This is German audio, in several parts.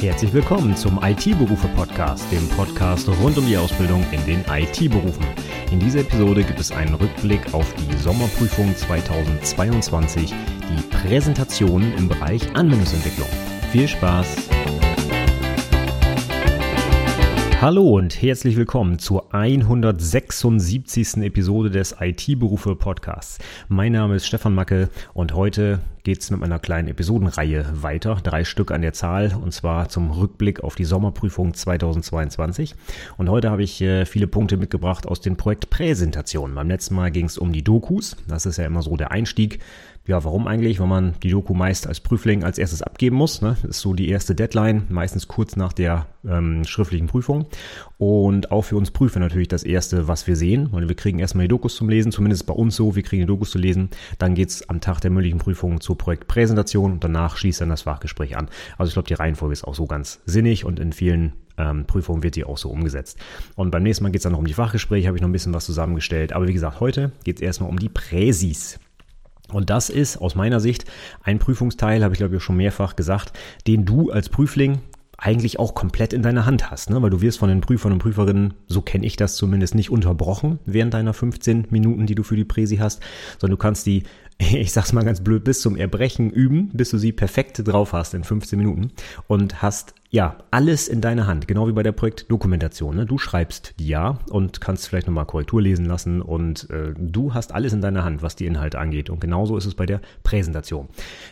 Herzlich willkommen zum IT-Berufe-Podcast, dem Podcast rund um die Ausbildung in den IT-Berufen. In dieser Episode gibt es einen Rückblick auf die Sommerprüfung 2022, die Präsentation im Bereich Anwendungsentwicklung. Viel Spaß! Hallo und herzlich willkommen zur 176. Episode des IT-Berufe Podcasts. Mein Name ist Stefan Macke und heute geht es mit meiner kleinen Episodenreihe weiter. Drei Stück an der Zahl und zwar zum Rückblick auf die Sommerprüfung 2022. Und heute habe ich äh, viele Punkte mitgebracht aus den Projektpräsentationen. Beim letzten Mal ging es um die Dokus. Das ist ja immer so der Einstieg ja, warum eigentlich? Weil man die Doku meist als Prüfling als erstes abgeben muss. Ne? Das ist so die erste Deadline, meistens kurz nach der ähm, schriftlichen Prüfung. Und auch für uns Prüfer natürlich das erste, was wir sehen. Weil wir kriegen erstmal die Dokus zum Lesen, zumindest bei uns so, wir kriegen die Dokus zu lesen. Dann geht's am Tag der mündlichen Prüfung zur Projektpräsentation und danach schließt dann das Fachgespräch an. Also ich glaube, die Reihenfolge ist auch so ganz sinnig und in vielen ähm, Prüfungen wird die auch so umgesetzt. Und beim nächsten Mal geht's dann noch um die Fachgespräche, habe ich noch ein bisschen was zusammengestellt. Aber wie gesagt, heute geht's erstmal um die Präsis. Und das ist aus meiner Sicht ein Prüfungsteil, habe ich glaube ich schon mehrfach gesagt, den du als Prüfling eigentlich auch komplett in deiner Hand hast, ne? weil du wirst von den Prüfern und Prüferinnen, so kenne ich das zumindest, nicht unterbrochen während deiner 15 Minuten, die du für die Präsi hast, sondern du kannst die ich sag's mal ganz blöd, bis zum Erbrechen üben, bis du sie perfekt drauf hast in 15 Minuten und hast ja alles in deiner Hand, genau wie bei der Projektdokumentation. Ne? Du schreibst die ja und kannst vielleicht nochmal Korrektur lesen lassen und äh, du hast alles in deiner Hand, was die Inhalte angeht. Und genauso ist es bei der Präsentation.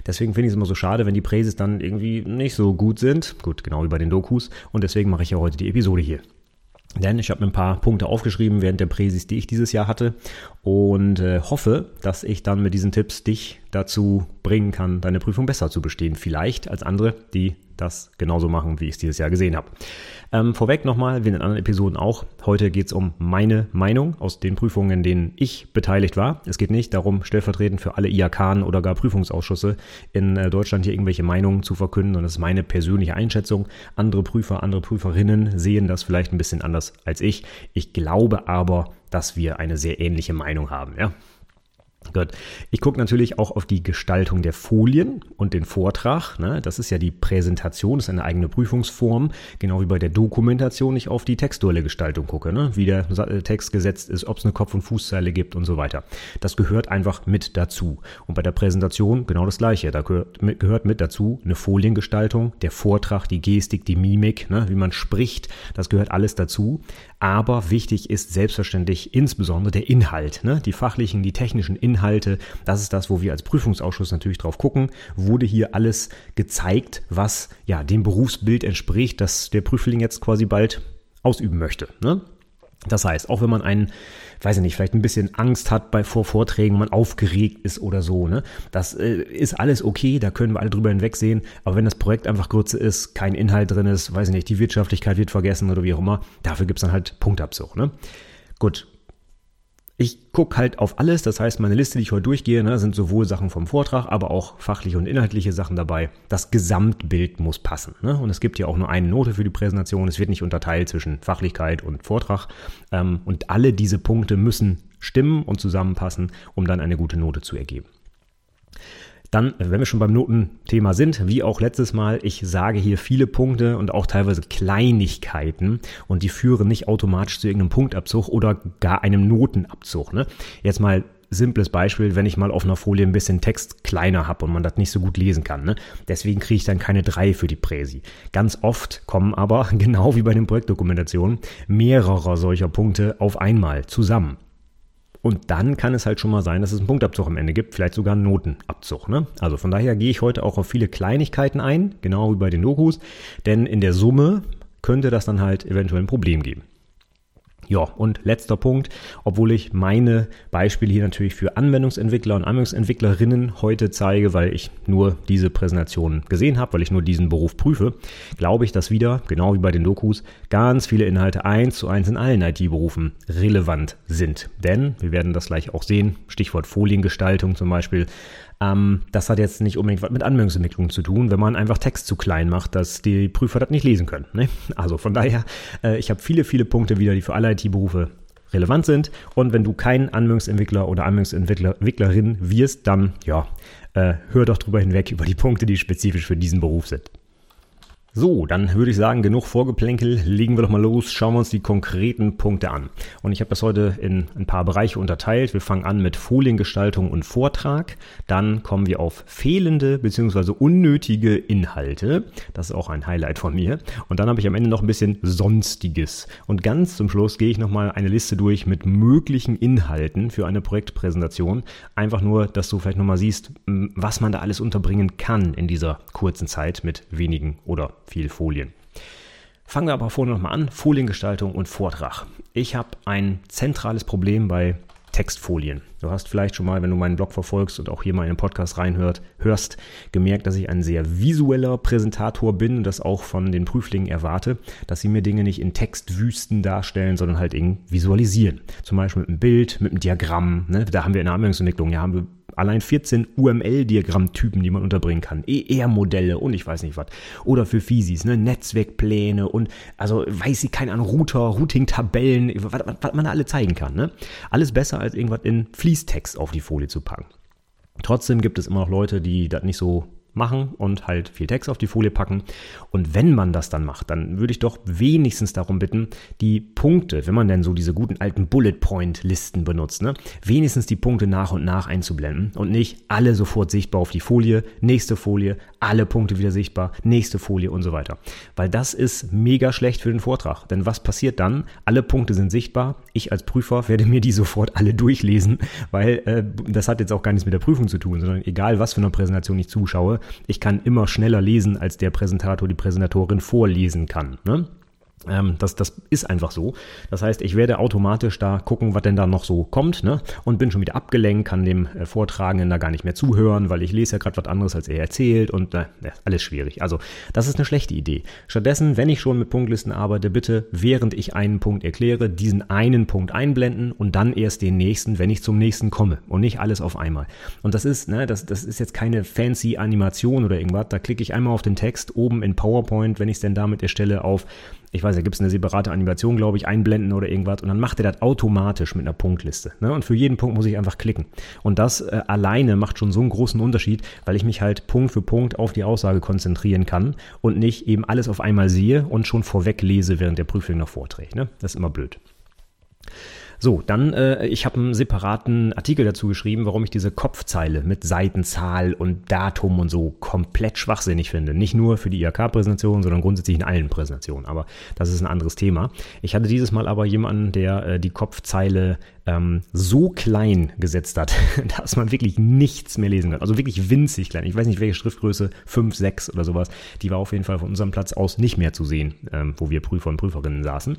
Deswegen finde ich es immer so schade, wenn die Präsis dann irgendwie nicht so gut sind. Gut, genau wie bei den Dokus. Und deswegen mache ich ja heute die Episode hier. Denn ich habe mir ein paar Punkte aufgeschrieben während der Präsis, die ich dieses Jahr hatte und äh, hoffe, dass ich dann mit diesen Tipps dich dazu bringen kann, deine Prüfung besser zu bestehen. Vielleicht als andere, die das genauso machen, wie ich es dieses Jahr gesehen habe. Ähm, vorweg nochmal, wie in den anderen Episoden auch, heute geht es um meine Meinung aus den Prüfungen, in denen ich beteiligt war. Es geht nicht darum, stellvertretend für alle IAK oder gar Prüfungsausschüsse in äh, Deutschland hier irgendwelche Meinungen zu verkünden, und das ist meine persönliche Einschätzung. Andere Prüfer, andere Prüferinnen sehen das vielleicht ein bisschen anders als ich. Ich glaube aber, dass wir eine sehr ähnliche Meinung haben. Ja? Gut. Ich gucke natürlich auch auf die Gestaltung der Folien und den Vortrag. Ne? Das ist ja die Präsentation, das ist eine eigene Prüfungsform, genau wie bei der Dokumentation ich auf die textuelle Gestaltung gucke, ne? wie der äh, Text gesetzt ist, ob es eine Kopf- und Fußzeile gibt und so weiter. Das gehört einfach mit dazu. Und bei der Präsentation genau das gleiche. Da gehört mit, gehört mit dazu eine Foliengestaltung, der Vortrag, die Gestik, die Mimik, ne? wie man spricht, das gehört alles dazu. Aber wichtig ist selbstverständlich insbesondere der Inhalt, ne? die fachlichen, die technischen Inhalte. Das ist das, wo wir als Prüfungsausschuss natürlich drauf gucken. Wurde hier alles gezeigt, was ja dem Berufsbild entspricht, das der Prüfling jetzt quasi bald ausüben möchte. Ne? Das heißt, auch wenn man einen, weiß ich nicht, vielleicht ein bisschen Angst hat bei vor Vorträgen, man aufgeregt ist oder so, ne, das äh, ist alles okay, da können wir alle drüber hinwegsehen. Aber wenn das Projekt einfach Grütze ist, kein Inhalt drin ist, weiß ich nicht, die Wirtschaftlichkeit wird vergessen oder wie auch immer, dafür gibt's dann halt Punktabzug, ne. Gut, ich gucke halt auf alles, das heißt, meine Liste, die ich heute durchgehe, ne, sind sowohl Sachen vom Vortrag, aber auch fachliche und inhaltliche Sachen dabei. Das Gesamtbild muss passen. Ne? Und es gibt ja auch nur eine Note für die Präsentation. Es wird nicht unterteilt zwischen Fachlichkeit und Vortrag. Ähm, und alle diese Punkte müssen stimmen und zusammenpassen, um dann eine gute Note zu ergeben. Dann, wenn wir schon beim Notenthema sind, wie auch letztes Mal, ich sage hier viele Punkte und auch teilweise Kleinigkeiten und die führen nicht automatisch zu irgendeinem Punktabzug oder gar einem Notenabzug. Ne? Jetzt mal simples Beispiel, wenn ich mal auf einer Folie ein bisschen Text kleiner habe und man das nicht so gut lesen kann. Ne? Deswegen kriege ich dann keine drei für die Präsi. Ganz oft kommen aber, genau wie bei den Projektdokumentationen, mehrere solcher Punkte auf einmal zusammen. Und dann kann es halt schon mal sein, dass es einen Punktabzug am Ende gibt, vielleicht sogar einen Notenabzug. Ne? Also von daher gehe ich heute auch auf viele Kleinigkeiten ein, genau wie bei den Dokus, denn in der Summe könnte das dann halt eventuell ein Problem geben. Ja, und letzter Punkt, obwohl ich meine Beispiele hier natürlich für Anwendungsentwickler und Anwendungsentwicklerinnen heute zeige, weil ich nur diese Präsentation gesehen habe, weil ich nur diesen Beruf prüfe, glaube ich, dass wieder, genau wie bei den Dokus, ganz viele Inhalte eins zu eins in allen IT-Berufen relevant sind. Denn, wir werden das gleich auch sehen, Stichwort Foliengestaltung zum Beispiel, ähm, das hat jetzt nicht unbedingt was mit Anwendungsentwicklung zu tun, wenn man einfach Text zu klein macht, dass die Prüfer das nicht lesen können. Ne? Also von daher, äh, ich habe viele, viele Punkte wieder, die für alle IT-Berufe relevant sind. Und wenn du kein Anwendungsentwickler oder Anwendungsentwicklerin wirst, dann ja, äh, hör doch drüber hinweg über die Punkte, die spezifisch für diesen Beruf sind. So, dann würde ich sagen, genug Vorgeplänkel, legen wir doch mal los, schauen wir uns die konkreten Punkte an. Und ich habe das heute in ein paar Bereiche unterteilt. Wir fangen an mit Foliengestaltung und Vortrag, dann kommen wir auf fehlende bzw. unnötige Inhalte, das ist auch ein Highlight von mir. Und dann habe ich am Ende noch ein bisschen Sonstiges. Und ganz zum Schluss gehe ich nochmal eine Liste durch mit möglichen Inhalten für eine Projektpräsentation. Einfach nur, dass du vielleicht nochmal siehst, was man da alles unterbringen kann in dieser kurzen Zeit mit wenigen oder viel Folien. Fangen wir aber vorne nochmal an. Foliengestaltung und Vortrag. Ich habe ein zentrales Problem bei Textfolien. Du hast vielleicht schon mal, wenn du meinen Blog verfolgst und auch hier mal in den Podcast reinhört, hörst, gemerkt, dass ich ein sehr visueller Präsentator bin und das auch von den Prüflingen erwarte, dass sie mir Dinge nicht in Textwüsten darstellen, sondern halt irgendwie visualisieren. Zum Beispiel mit einem Bild, mit einem Diagramm. Ne? Da haben wir in der Anwendungsentwicklung, ja, haben wir allein 14 UML-Diagrammtypen, die man unterbringen kann. ER-Modelle und ich weiß nicht was. Oder für Physis, ne? Netzwerkpläne und also weiß ich keine Ahnung, Router, Routing-Tabellen, was, was, was man da alle zeigen kann. Ne? Alles besser als irgendwas in Fließtext auf die Folie zu packen. Trotzdem gibt es immer noch Leute, die das nicht so machen und halt viel Text auf die Folie packen. Und wenn man das dann macht, dann würde ich doch wenigstens darum bitten, die Punkte, wenn man denn so diese guten alten Bullet Point Listen benutzt, ne, wenigstens die Punkte nach und nach einzublenden und nicht alle sofort sichtbar auf die Folie, nächste Folie, alle Punkte wieder sichtbar, nächste Folie und so weiter. Weil das ist mega schlecht für den Vortrag. Denn was passiert dann? Alle Punkte sind sichtbar. Ich als Prüfer werde mir die sofort alle durchlesen, weil äh, das hat jetzt auch gar nichts mit der Prüfung zu tun, sondern egal was für eine Präsentation ich zuschaue, ich kann immer schneller lesen, als der Präsentator, die Präsentatorin vorlesen kann. Ne? Ähm, das, das ist einfach so. Das heißt, ich werde automatisch da gucken, was denn da noch so kommt, ne? Und bin schon wieder abgelenkt, kann dem äh, Vortragenden da gar nicht mehr zuhören, weil ich lese ja gerade was anderes, als er erzählt und äh, alles schwierig. Also, das ist eine schlechte Idee. Stattdessen, wenn ich schon mit Punktlisten arbeite, bitte, während ich einen Punkt erkläre, diesen einen Punkt einblenden und dann erst den nächsten, wenn ich zum nächsten komme und nicht alles auf einmal. Und das ist, ne, das, das ist jetzt keine fancy Animation oder irgendwas. Da klicke ich einmal auf den Text oben in PowerPoint, wenn ich es denn damit erstelle, auf ich weiß, da gibt es eine separate Animation, glaube ich, einblenden oder irgendwas und dann macht er das automatisch mit einer Punktliste. Ne? Und für jeden Punkt muss ich einfach klicken. Und das äh, alleine macht schon so einen großen Unterschied, weil ich mich halt Punkt für Punkt auf die Aussage konzentrieren kann und nicht eben alles auf einmal sehe und schon vorweg lese, während der Prüfling noch vorträgt. Ne? Das ist immer blöd. So, dann, äh, ich habe einen separaten Artikel dazu geschrieben, warum ich diese Kopfzeile mit Seitenzahl und Datum und so komplett schwachsinnig finde. Nicht nur für die IHK-Präsentation, sondern grundsätzlich in allen Präsentationen. Aber das ist ein anderes Thema. Ich hatte dieses Mal aber jemanden, der äh, die Kopfzeile ähm, so klein gesetzt hat, dass man wirklich nichts mehr lesen kann. Also wirklich winzig klein. Ich weiß nicht, welche Schriftgröße, 5, 6 oder sowas. Die war auf jeden Fall von unserem Platz aus nicht mehr zu sehen, ähm, wo wir Prüfer und Prüferinnen saßen.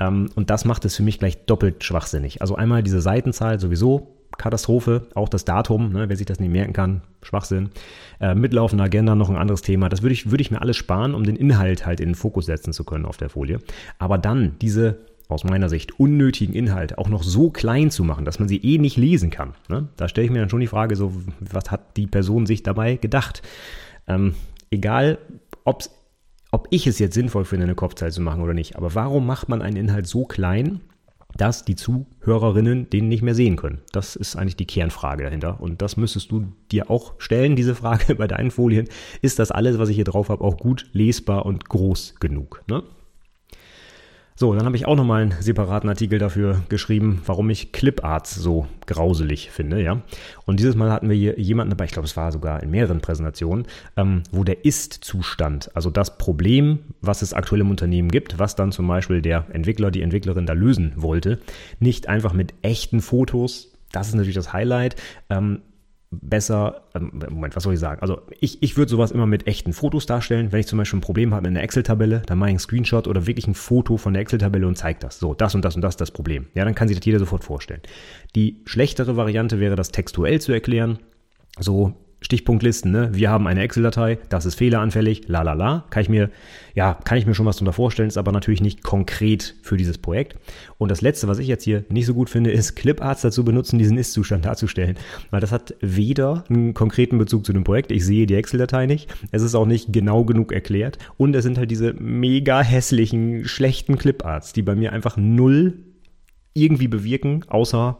Ähm, und das macht es für mich gleich doppelt schwachsinnig. Also einmal diese Seitenzahl sowieso Katastrophe, auch das Datum, ne, wer sich das nicht merken kann, Schwachsinn. Äh, mitlaufende Agenda noch ein anderes Thema. Das würde ich, würde ich mir alles sparen, um den Inhalt halt in den Fokus setzen zu können auf der Folie. Aber dann diese aus meiner Sicht unnötigen Inhalte auch noch so klein zu machen, dass man sie eh nicht lesen kann. Ne? Da stelle ich mir dann schon die Frage, so, was hat die Person sich dabei gedacht? Ähm, egal, ob's, ob ich es jetzt sinnvoll finde, eine Kopfzeit zu machen oder nicht, aber warum macht man einen Inhalt so klein, dass die Zuhörerinnen den nicht mehr sehen können? Das ist eigentlich die Kernfrage dahinter. Und das müsstest du dir auch stellen, diese Frage bei deinen Folien. Ist das alles, was ich hier drauf habe, auch gut lesbar und groß genug? Ne? So, dann habe ich auch nochmal einen separaten Artikel dafür geschrieben, warum ich Cliparts so grauselig finde, ja. Und dieses Mal hatten wir hier jemanden dabei, ich glaube, es war sogar in mehreren Präsentationen, ähm, wo der Ist-Zustand, also das Problem, was es aktuell im Unternehmen gibt, was dann zum Beispiel der Entwickler, die Entwicklerin da lösen wollte, nicht einfach mit echten Fotos das ist natürlich das Highlight. Ähm, besser, ähm, Moment, was soll ich sagen? Also ich, ich würde sowas immer mit echten Fotos darstellen. Wenn ich zum Beispiel ein Problem habe mit einer Excel-Tabelle, dann mache ich einen Screenshot oder wirklich ein Foto von der Excel-Tabelle und zeige das. So, das und das und das ist das Problem. Ja, dann kann sich das jeder sofort vorstellen. Die schlechtere Variante wäre, das textuell zu erklären. So, Stichpunktlisten, ne? Wir haben eine Excel-Datei, das ist fehleranfällig, la la la. Kann ich mir, ja, kann ich mir schon was darunter vorstellen, ist aber natürlich nicht konkret für dieses Projekt. Und das letzte, was ich jetzt hier nicht so gut finde, ist Cliparts dazu benutzen, diesen Ist-Zustand darzustellen. Weil das hat weder einen konkreten Bezug zu dem Projekt, ich sehe die Excel-Datei nicht, es ist auch nicht genau genug erklärt und es sind halt diese mega hässlichen, schlechten Cliparts, die bei mir einfach null irgendwie bewirken, außer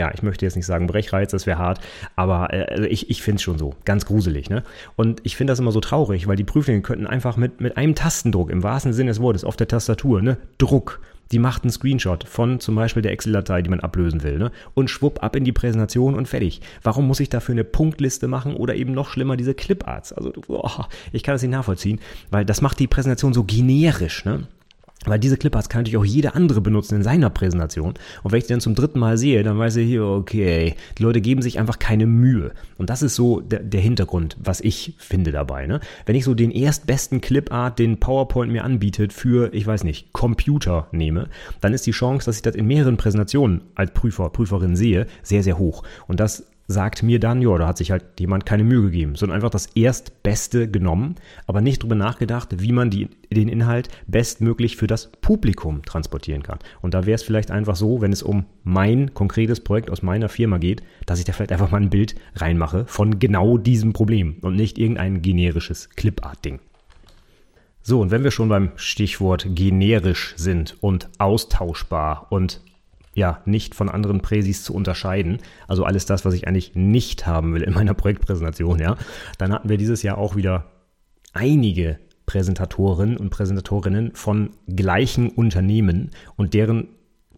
ja, ich möchte jetzt nicht sagen Brechreiz, das wäre hart, aber äh, also ich, ich finde es schon so, ganz gruselig. Ne? Und ich finde das immer so traurig, weil die Prüflinge könnten einfach mit, mit einem Tastendruck, im wahrsten Sinne des Wortes, auf der Tastatur, ne, Druck, die macht einen Screenshot von zum Beispiel der Excel-Datei, die man ablösen will, ne? und schwupp ab in die Präsentation und fertig. Warum muss ich dafür eine Punktliste machen oder eben noch schlimmer diese Cliparts? Also, boah, ich kann das nicht nachvollziehen, weil das macht die Präsentation so generisch. Ne? Weil diese Clipart kann natürlich auch jeder andere benutzen in seiner Präsentation. Und wenn ich die dann zum dritten Mal sehe, dann weiß ich hier, okay, die Leute geben sich einfach keine Mühe. Und das ist so der, der Hintergrund, was ich finde dabei. Ne? Wenn ich so den erstbesten Clipart, den PowerPoint mir anbietet, für, ich weiß nicht, Computer nehme, dann ist die Chance, dass ich das in mehreren Präsentationen als Prüfer, Prüferin sehe, sehr, sehr hoch. Und das sagt mir dann, ja, da hat sich halt jemand keine Mühe gegeben, sondern einfach das Erstbeste genommen, aber nicht drüber nachgedacht, wie man die, den Inhalt bestmöglich für das Publikum transportieren kann. Und da wäre es vielleicht einfach so, wenn es um mein konkretes Projekt aus meiner Firma geht, dass ich da vielleicht einfach mal ein Bild reinmache von genau diesem Problem und nicht irgendein generisches Clipart-Ding. So, und wenn wir schon beim Stichwort generisch sind und austauschbar und ja, nicht von anderen Präsis zu unterscheiden. Also alles das, was ich eigentlich nicht haben will in meiner Projektpräsentation, ja. Dann hatten wir dieses Jahr auch wieder einige Präsentatoren und Präsentatorinnen von gleichen Unternehmen und deren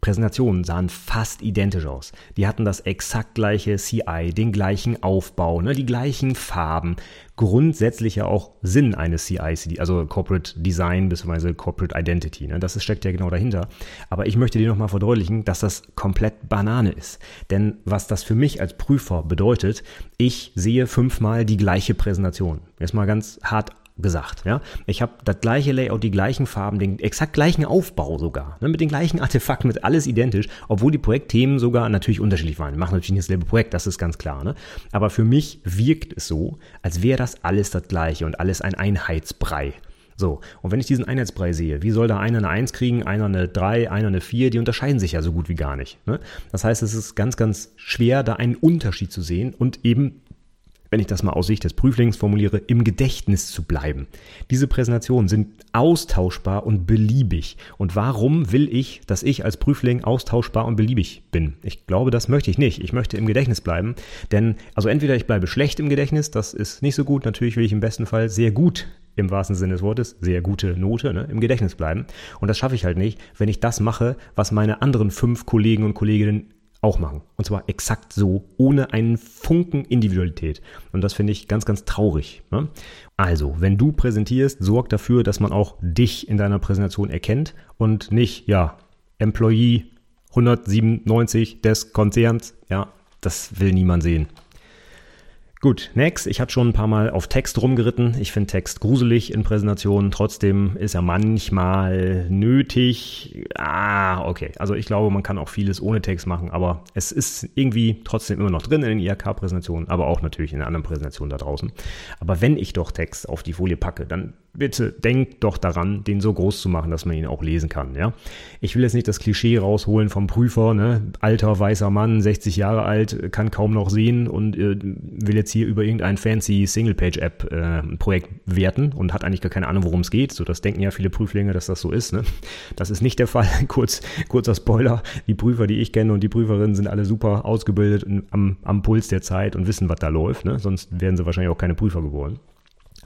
Präsentationen sahen fast identisch aus. Die hatten das exakt gleiche CI, den gleichen Aufbau, ne, die gleichen Farben, grundsätzlich ja auch Sinn eines CI, also Corporate Design bzw. Corporate Identity. Ne, das steckt ja genau dahinter. Aber ich möchte dir nochmal verdeutlichen, dass das komplett Banane ist. Denn was das für mich als Prüfer bedeutet, ich sehe fünfmal die gleiche Präsentation. Jetzt mal ganz hart gesagt. Ja? Ich habe das gleiche Layout, die gleichen Farben, den exakt gleichen Aufbau sogar, ne? mit den gleichen Artefakten, mit alles identisch, obwohl die Projektthemen sogar natürlich unterschiedlich waren. Wir machen natürlich nicht dasselbe Projekt, das ist ganz klar. Ne? Aber für mich wirkt es so, als wäre das alles das gleiche und alles ein Einheitsbrei. So, und wenn ich diesen Einheitsbrei sehe, wie soll da einer eine 1 kriegen, einer eine 3, einer eine 4, die unterscheiden sich ja so gut wie gar nicht. Ne? Das heißt, es ist ganz, ganz schwer, da einen Unterschied zu sehen und eben wenn ich das mal aus Sicht des Prüflings formuliere, im Gedächtnis zu bleiben. Diese Präsentationen sind austauschbar und beliebig. Und warum will ich, dass ich als Prüfling austauschbar und beliebig bin? Ich glaube, das möchte ich nicht. Ich möchte im Gedächtnis bleiben. Denn, also entweder ich bleibe schlecht im Gedächtnis, das ist nicht so gut. Natürlich will ich im besten Fall sehr gut im wahrsten Sinne des Wortes, sehr gute Note, ne, im Gedächtnis bleiben. Und das schaffe ich halt nicht, wenn ich das mache, was meine anderen fünf Kollegen und Kolleginnen auch machen. Und zwar exakt so, ohne einen Funken Individualität. Und das finde ich ganz, ganz traurig. Ne? Also, wenn du präsentierst, sorg dafür, dass man auch dich in deiner Präsentation erkennt und nicht, ja, Employee 197 des Konzerns. Ja, das will niemand sehen. Gut, next. Ich hatte schon ein paar Mal auf Text rumgeritten. Ich finde Text gruselig in Präsentationen. Trotzdem ist er manchmal nötig. Ah, okay. Also ich glaube, man kann auch vieles ohne Text machen, aber es ist irgendwie trotzdem immer noch drin in den IHK-Präsentationen, aber auch natürlich in anderen Präsentationen da draußen. Aber wenn ich doch Text auf die Folie packe, dann bitte denkt doch daran, den so groß zu machen, dass man ihn auch lesen kann. Ja, ich will jetzt nicht das Klischee rausholen vom Prüfer, ne? alter weißer Mann, 60 Jahre alt, kann kaum noch sehen und äh, will jetzt hier über irgendein fancy Single-Page-App äh, werten und hat eigentlich gar keine Ahnung, worum es geht. So, das denken ja viele Prüflinge, dass das so ist. Ne? Das ist nicht der Fall. Kurz, kurzer Spoiler: Die Prüfer, die ich kenne und die Prüferinnen sind alle super ausgebildet und am, am Puls der Zeit und wissen, was da läuft. Ne? Sonst wären sie wahrscheinlich auch keine Prüfer geworden.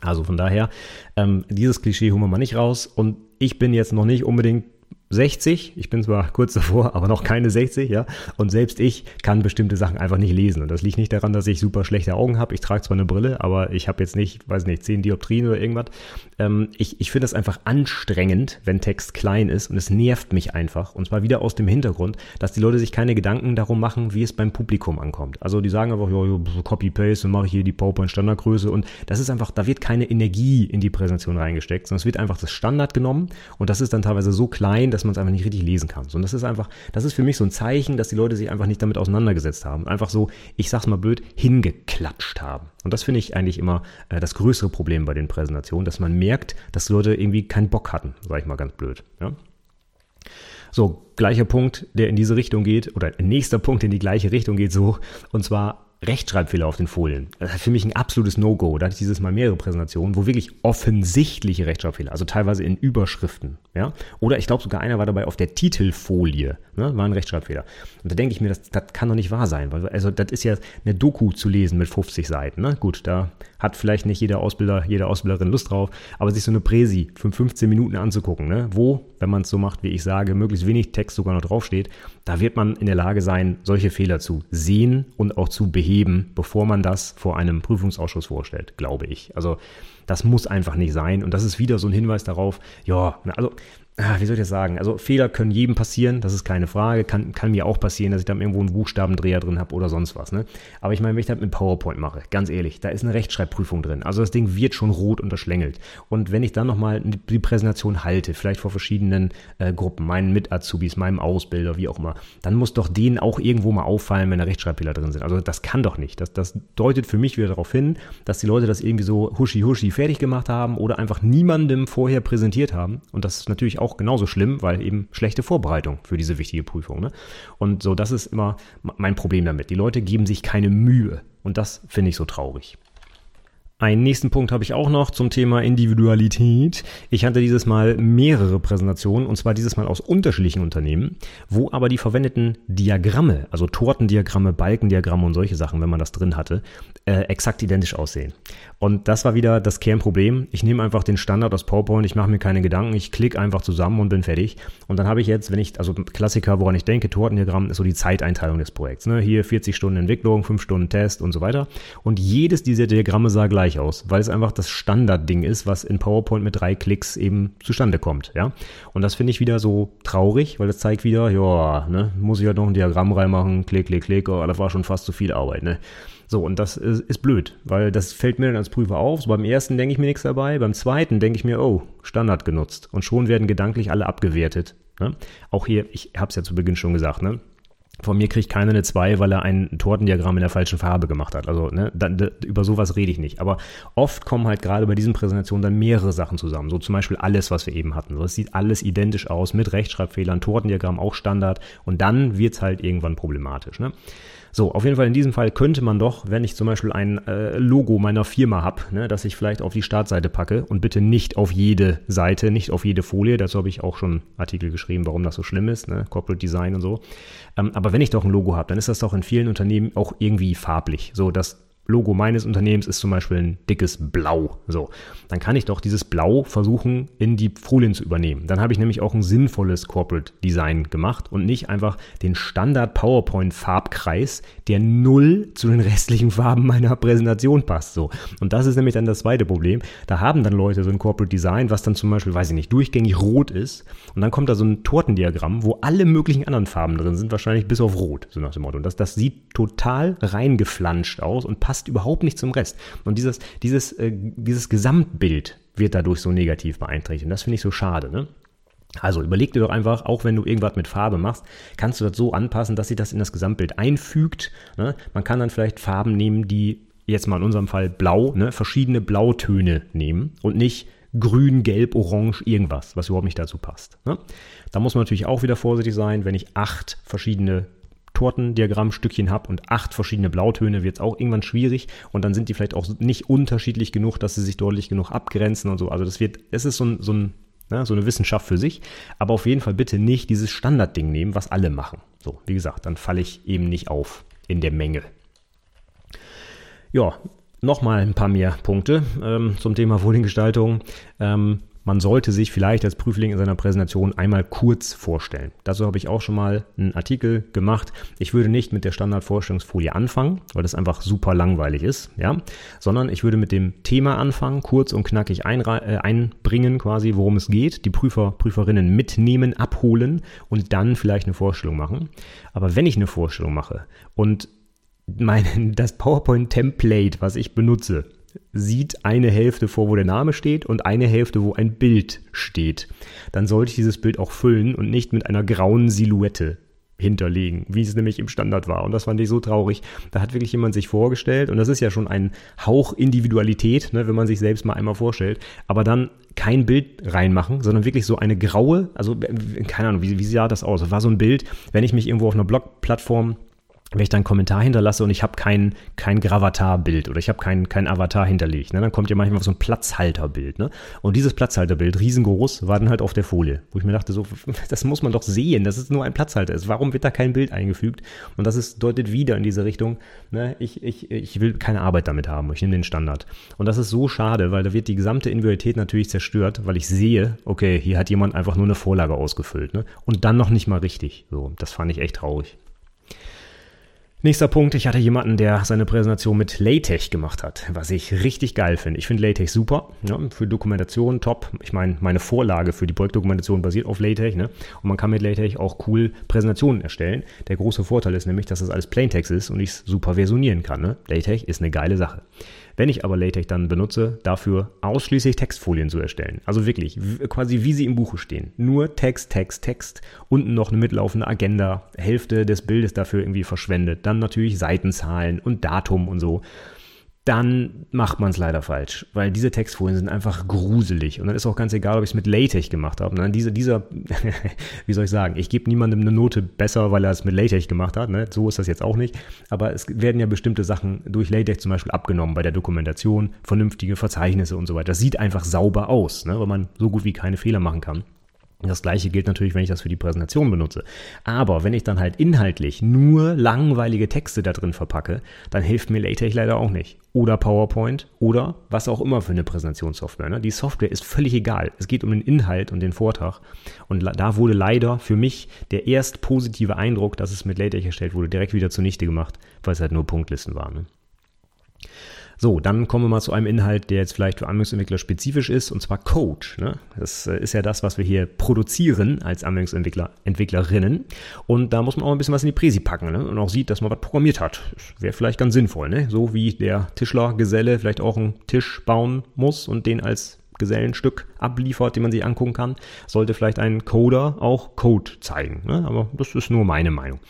Also von daher, ähm, dieses Klischee holen wir mal nicht raus. Und ich bin jetzt noch nicht unbedingt 60. Ich bin zwar kurz davor, aber noch keine 60, ja. Und selbst ich kann bestimmte Sachen einfach nicht lesen. Und das liegt nicht daran, dass ich super schlechte Augen habe. Ich trage zwar eine Brille, aber ich habe jetzt nicht, weiß nicht, 10 Dioptrien oder irgendwas. Ähm, ich ich finde es einfach anstrengend, wenn Text klein ist und es nervt mich einfach. Und zwar wieder aus dem Hintergrund, dass die Leute sich keine Gedanken darum machen, wie es beim Publikum ankommt. Also die sagen einfach, ja, Copy-Paste und mache ich hier die PowerPoint-Standardgröße. Und das ist einfach, da wird keine Energie in die Präsentation reingesteckt, sondern es wird einfach das Standard genommen. Und das ist dann teilweise so klein, dass man es einfach nicht richtig lesen kann. Und das ist einfach, das ist für mich so ein Zeichen, dass die Leute sich einfach nicht damit auseinandergesetzt haben. Einfach so, ich sag's mal blöd, hingeklatscht haben. Und das finde ich eigentlich immer äh, das größere Problem bei den Präsentationen, dass man merkt, dass die Leute irgendwie keinen Bock hatten, sage ich mal ganz blöd. Ja? So, gleicher Punkt, der in diese Richtung geht, oder nächster Punkt in die gleiche Richtung geht so, und zwar Rechtschreibfehler auf den Folien. Das ist für mich ein absolutes No-Go. Da hatte ich dieses Mal mehrere Präsentationen, wo wirklich offensichtliche Rechtschreibfehler, also teilweise in Überschriften, ja. Oder ich glaube sogar einer war dabei auf der Titelfolie, ne, war ein Rechtschreibfehler. Und da denke ich mir, das, das kann doch nicht wahr sein, weil, also das ist ja eine Doku zu lesen mit 50 Seiten, ne. Gut, da hat vielleicht nicht jeder Ausbilder, jede Ausbilderin Lust drauf, aber sich so eine Präsi für 15 Minuten anzugucken, ne, wo, wenn man es so macht, wie ich sage, möglichst wenig Text sogar noch draufsteht, da wird man in der Lage sein, solche Fehler zu sehen und auch zu beheben, bevor man das vor einem Prüfungsausschuss vorstellt, glaube ich. Also das muss einfach nicht sein. Und das ist wieder so ein Hinweis darauf, ja, also Ah, wie soll ich das sagen? Also Fehler können jedem passieren, das ist keine Frage. Kann, kann mir auch passieren, dass ich da irgendwo einen Buchstabendreher drin habe oder sonst was. Ne? Aber ich meine, wenn ich das mit PowerPoint mache, ganz ehrlich, da ist eine Rechtschreibprüfung drin. Also das Ding wird schon rot unterschlängelt. Und wenn ich dann nochmal die Präsentation halte, vielleicht vor verschiedenen äh, Gruppen, meinen Mit-Azubis, meinem Ausbilder, wie auch immer, dann muss doch denen auch irgendwo mal auffallen, wenn da Rechtschreibfehler drin sind. Also das kann doch nicht. Das, das deutet für mich wieder darauf hin, dass die Leute das irgendwie so huschi-huschi fertig gemacht haben oder einfach niemandem vorher präsentiert haben. Und das ist natürlich auch auch genauso schlimm, weil eben schlechte Vorbereitung für diese wichtige Prüfung. Ne? Und so, das ist immer mein Problem damit. Die Leute geben sich keine Mühe. Und das finde ich so traurig. Einen nächsten Punkt habe ich auch noch zum Thema Individualität. Ich hatte dieses Mal mehrere Präsentationen und zwar dieses Mal aus unterschiedlichen Unternehmen, wo aber die verwendeten Diagramme, also Tortendiagramme, Balkendiagramme und solche Sachen, wenn man das drin hatte, äh, exakt identisch aussehen. Und das war wieder das Kernproblem. Ich nehme einfach den Standard aus PowerPoint, ich mache mir keine Gedanken, ich klicke einfach zusammen und bin fertig. Und dann habe ich jetzt, wenn ich, also Klassiker, woran ich denke, Tortendiagramm ist so die Zeiteinteilung des Projekts. Ne? Hier 40 Stunden Entwicklung, 5 Stunden Test und so weiter. Und jedes dieser Diagramme sah gleich aus, weil es einfach das Standardding ist, was in PowerPoint mit drei Klicks eben zustande kommt. Ja? Und das finde ich wieder so traurig, weil das zeigt wieder, ja, ne, muss ich halt noch ein Diagramm reinmachen, klick, klick, klick, oh, das war schon fast zu viel Arbeit. Ne? So, und das ist, ist blöd, weil das fällt mir dann als Prüfer auf. So beim ersten denke ich mir nichts dabei, beim zweiten denke ich mir, oh, Standard genutzt. Und schon werden gedanklich alle abgewertet. Ne? Auch hier, ich habe es ja zu Beginn schon gesagt, ne? Von mir kriegt keiner eine 2, weil er ein Tortendiagramm in der falschen Farbe gemacht hat. Also ne, da, da, über sowas rede ich nicht. Aber oft kommen halt gerade bei diesen Präsentationen dann mehrere Sachen zusammen. So zum Beispiel alles, was wir eben hatten. So, es sieht alles identisch aus mit Rechtschreibfehlern, Tortendiagramm auch Standard. Und dann wird's halt irgendwann problematisch. Ne? So, auf jeden Fall in diesem Fall könnte man doch, wenn ich zum Beispiel ein äh, Logo meiner Firma habe, ne, das ich vielleicht auf die Startseite packe und bitte nicht auf jede Seite, nicht auf jede Folie, dazu habe ich auch schon Artikel geschrieben, warum das so schlimm ist, ne, Corporate Design und so. Ähm, aber wenn ich doch ein Logo habe, dann ist das doch in vielen Unternehmen auch irgendwie farblich, so dass Logo meines Unternehmens ist zum Beispiel ein dickes Blau. So, dann kann ich doch dieses Blau versuchen in die Folien zu übernehmen. Dann habe ich nämlich auch ein sinnvolles Corporate Design gemacht und nicht einfach den Standard PowerPoint Farbkreis, der null zu den restlichen Farben meiner Präsentation passt. So, und das ist nämlich dann das zweite Problem. Da haben dann Leute so ein Corporate Design, was dann zum Beispiel, weiß ich nicht, durchgängig rot ist. Und dann kommt da so ein Tortendiagramm, wo alle möglichen anderen Farben drin sind, wahrscheinlich bis auf rot, so nach dem Motto. Und das, das sieht total reingeflanscht aus und passt passt überhaupt nicht zum Rest. Und dieses, dieses, äh, dieses Gesamtbild wird dadurch so negativ beeinträchtigt. Und das finde ich so schade. Ne? Also überleg dir doch einfach, auch wenn du irgendwas mit Farbe machst, kannst du das so anpassen, dass sich das in das Gesamtbild einfügt. Ne? Man kann dann vielleicht Farben nehmen, die jetzt mal in unserem Fall blau, ne? verschiedene Blautöne nehmen und nicht grün, gelb, orange, irgendwas, was überhaupt nicht dazu passt. Ne? Da muss man natürlich auch wieder vorsichtig sein, wenn ich acht verschiedene Tortendiagrammstückchen habe und acht verschiedene Blautöne, wird es auch irgendwann schwierig und dann sind die vielleicht auch nicht unterschiedlich genug, dass sie sich deutlich genug abgrenzen und so. Also das wird, es ist so ein, so ein ja, so eine Wissenschaft für sich, aber auf jeden Fall bitte nicht dieses Standardding nehmen, was alle machen. So, wie gesagt, dann falle ich eben nicht auf in der Menge. Ja, nochmal ein paar mehr Punkte ähm, zum Thema Foliengestaltung. Ähm, man sollte sich vielleicht als Prüfling in seiner Präsentation einmal kurz vorstellen. Dazu habe ich auch schon mal einen Artikel gemacht. Ich würde nicht mit der Standardvorstellungsfolie anfangen, weil das einfach super langweilig ist, ja, sondern ich würde mit dem Thema anfangen, kurz und knackig äh, einbringen, quasi, worum es geht, die Prüfer, Prüferinnen mitnehmen, abholen und dann vielleicht eine Vorstellung machen. Aber wenn ich eine Vorstellung mache und mein, das PowerPoint-Template, was ich benutze, sieht eine Hälfte vor, wo der Name steht und eine Hälfte, wo ein Bild steht. Dann sollte ich dieses Bild auch füllen und nicht mit einer grauen Silhouette hinterlegen, wie es nämlich im Standard war. Und das fand ich so traurig. Da hat wirklich jemand sich vorgestellt, und das ist ja schon ein Hauch Individualität, ne, wenn man sich selbst mal einmal vorstellt, aber dann kein Bild reinmachen, sondern wirklich so eine graue, also keine Ahnung, wie, wie sah das aus? Das war so ein Bild, wenn ich mich irgendwo auf einer Blogplattform wenn ich dann einen Kommentar hinterlasse und ich habe kein, kein Gravatar-Bild oder ich habe kein, kein Avatar hinterlegt, ne, dann kommt ja manchmal so ein Platzhalterbild. Ne? Und dieses Platzhalterbild, riesengroß, war dann halt auf der Folie, wo ich mir dachte, so, das muss man doch sehen, dass es nur ein Platzhalter ist. Warum wird da kein Bild eingefügt? Und das ist, deutet wieder in diese Richtung, ne, ich, ich, ich will keine Arbeit damit haben, ich nehme den Standard. Und das ist so schade, weil da wird die gesamte Individualität natürlich zerstört, weil ich sehe, okay, hier hat jemand einfach nur eine Vorlage ausgefüllt. Ne? Und dann noch nicht mal richtig. So, das fand ich echt traurig. Nächster Punkt, ich hatte jemanden, der seine Präsentation mit LaTeX gemacht hat, was ich richtig geil finde. Ich finde LaTeX super, ja, für Dokumentation top. Ich meine, meine Vorlage für die Projektdokumentation basiert auf LaTeX, ne? Und man kann mit LaTeX auch cool Präsentationen erstellen. Der große Vorteil ist nämlich, dass das alles Plaintext ist und ich es super versionieren kann. Ne? LaTeX ist eine geile Sache. Wenn ich aber LaTeX dann benutze, dafür ausschließlich Textfolien zu erstellen. Also wirklich, quasi wie sie im Buche stehen. Nur Text, Text, Text. Unten noch eine mitlaufende Agenda. Hälfte des Bildes dafür irgendwie verschwendet. Dann natürlich Seitenzahlen und Datum und so dann macht man es leider falsch, weil diese Textfolien sind einfach gruselig und dann ist auch ganz egal, ob ich es mit LaTeX gemacht habe. Ne? Diese, dieser, wie soll ich sagen, ich gebe niemandem eine Note besser, weil er es mit LaTeX gemacht hat. Ne? So ist das jetzt auch nicht. Aber es werden ja bestimmte Sachen durch LaTeX zum Beispiel abgenommen bei der Dokumentation, vernünftige Verzeichnisse und so weiter. Das sieht einfach sauber aus, ne? weil man so gut wie keine Fehler machen kann. Das gleiche gilt natürlich, wenn ich das für die Präsentation benutze. Aber wenn ich dann halt inhaltlich nur langweilige Texte da drin verpacke, dann hilft mir LaTeX leider auch nicht. Oder PowerPoint oder was auch immer für eine Präsentationssoftware. Ne? Die Software ist völlig egal. Es geht um den Inhalt und den Vortrag. Und da wurde leider für mich der erst positive Eindruck, dass es mit LaTeX erstellt wurde, direkt wieder zunichte gemacht, weil es halt nur Punktlisten waren. Ne? So, dann kommen wir mal zu einem Inhalt, der jetzt vielleicht für Anwendungsentwickler spezifisch ist, und zwar Code. Ne? Das äh, ist ja das, was wir hier produzieren als Anwendungsentwickler, Entwicklerinnen. Und da muss man auch ein bisschen was in die Präsi packen ne? und auch sieht, dass man was programmiert hat. Wäre vielleicht ganz sinnvoll, ne? So wie der Tischlergeselle vielleicht auch einen Tisch bauen muss und den als Gesellenstück abliefert, den man sich angucken kann, sollte vielleicht ein Coder auch Code zeigen. Ne? Aber das ist nur meine Meinung.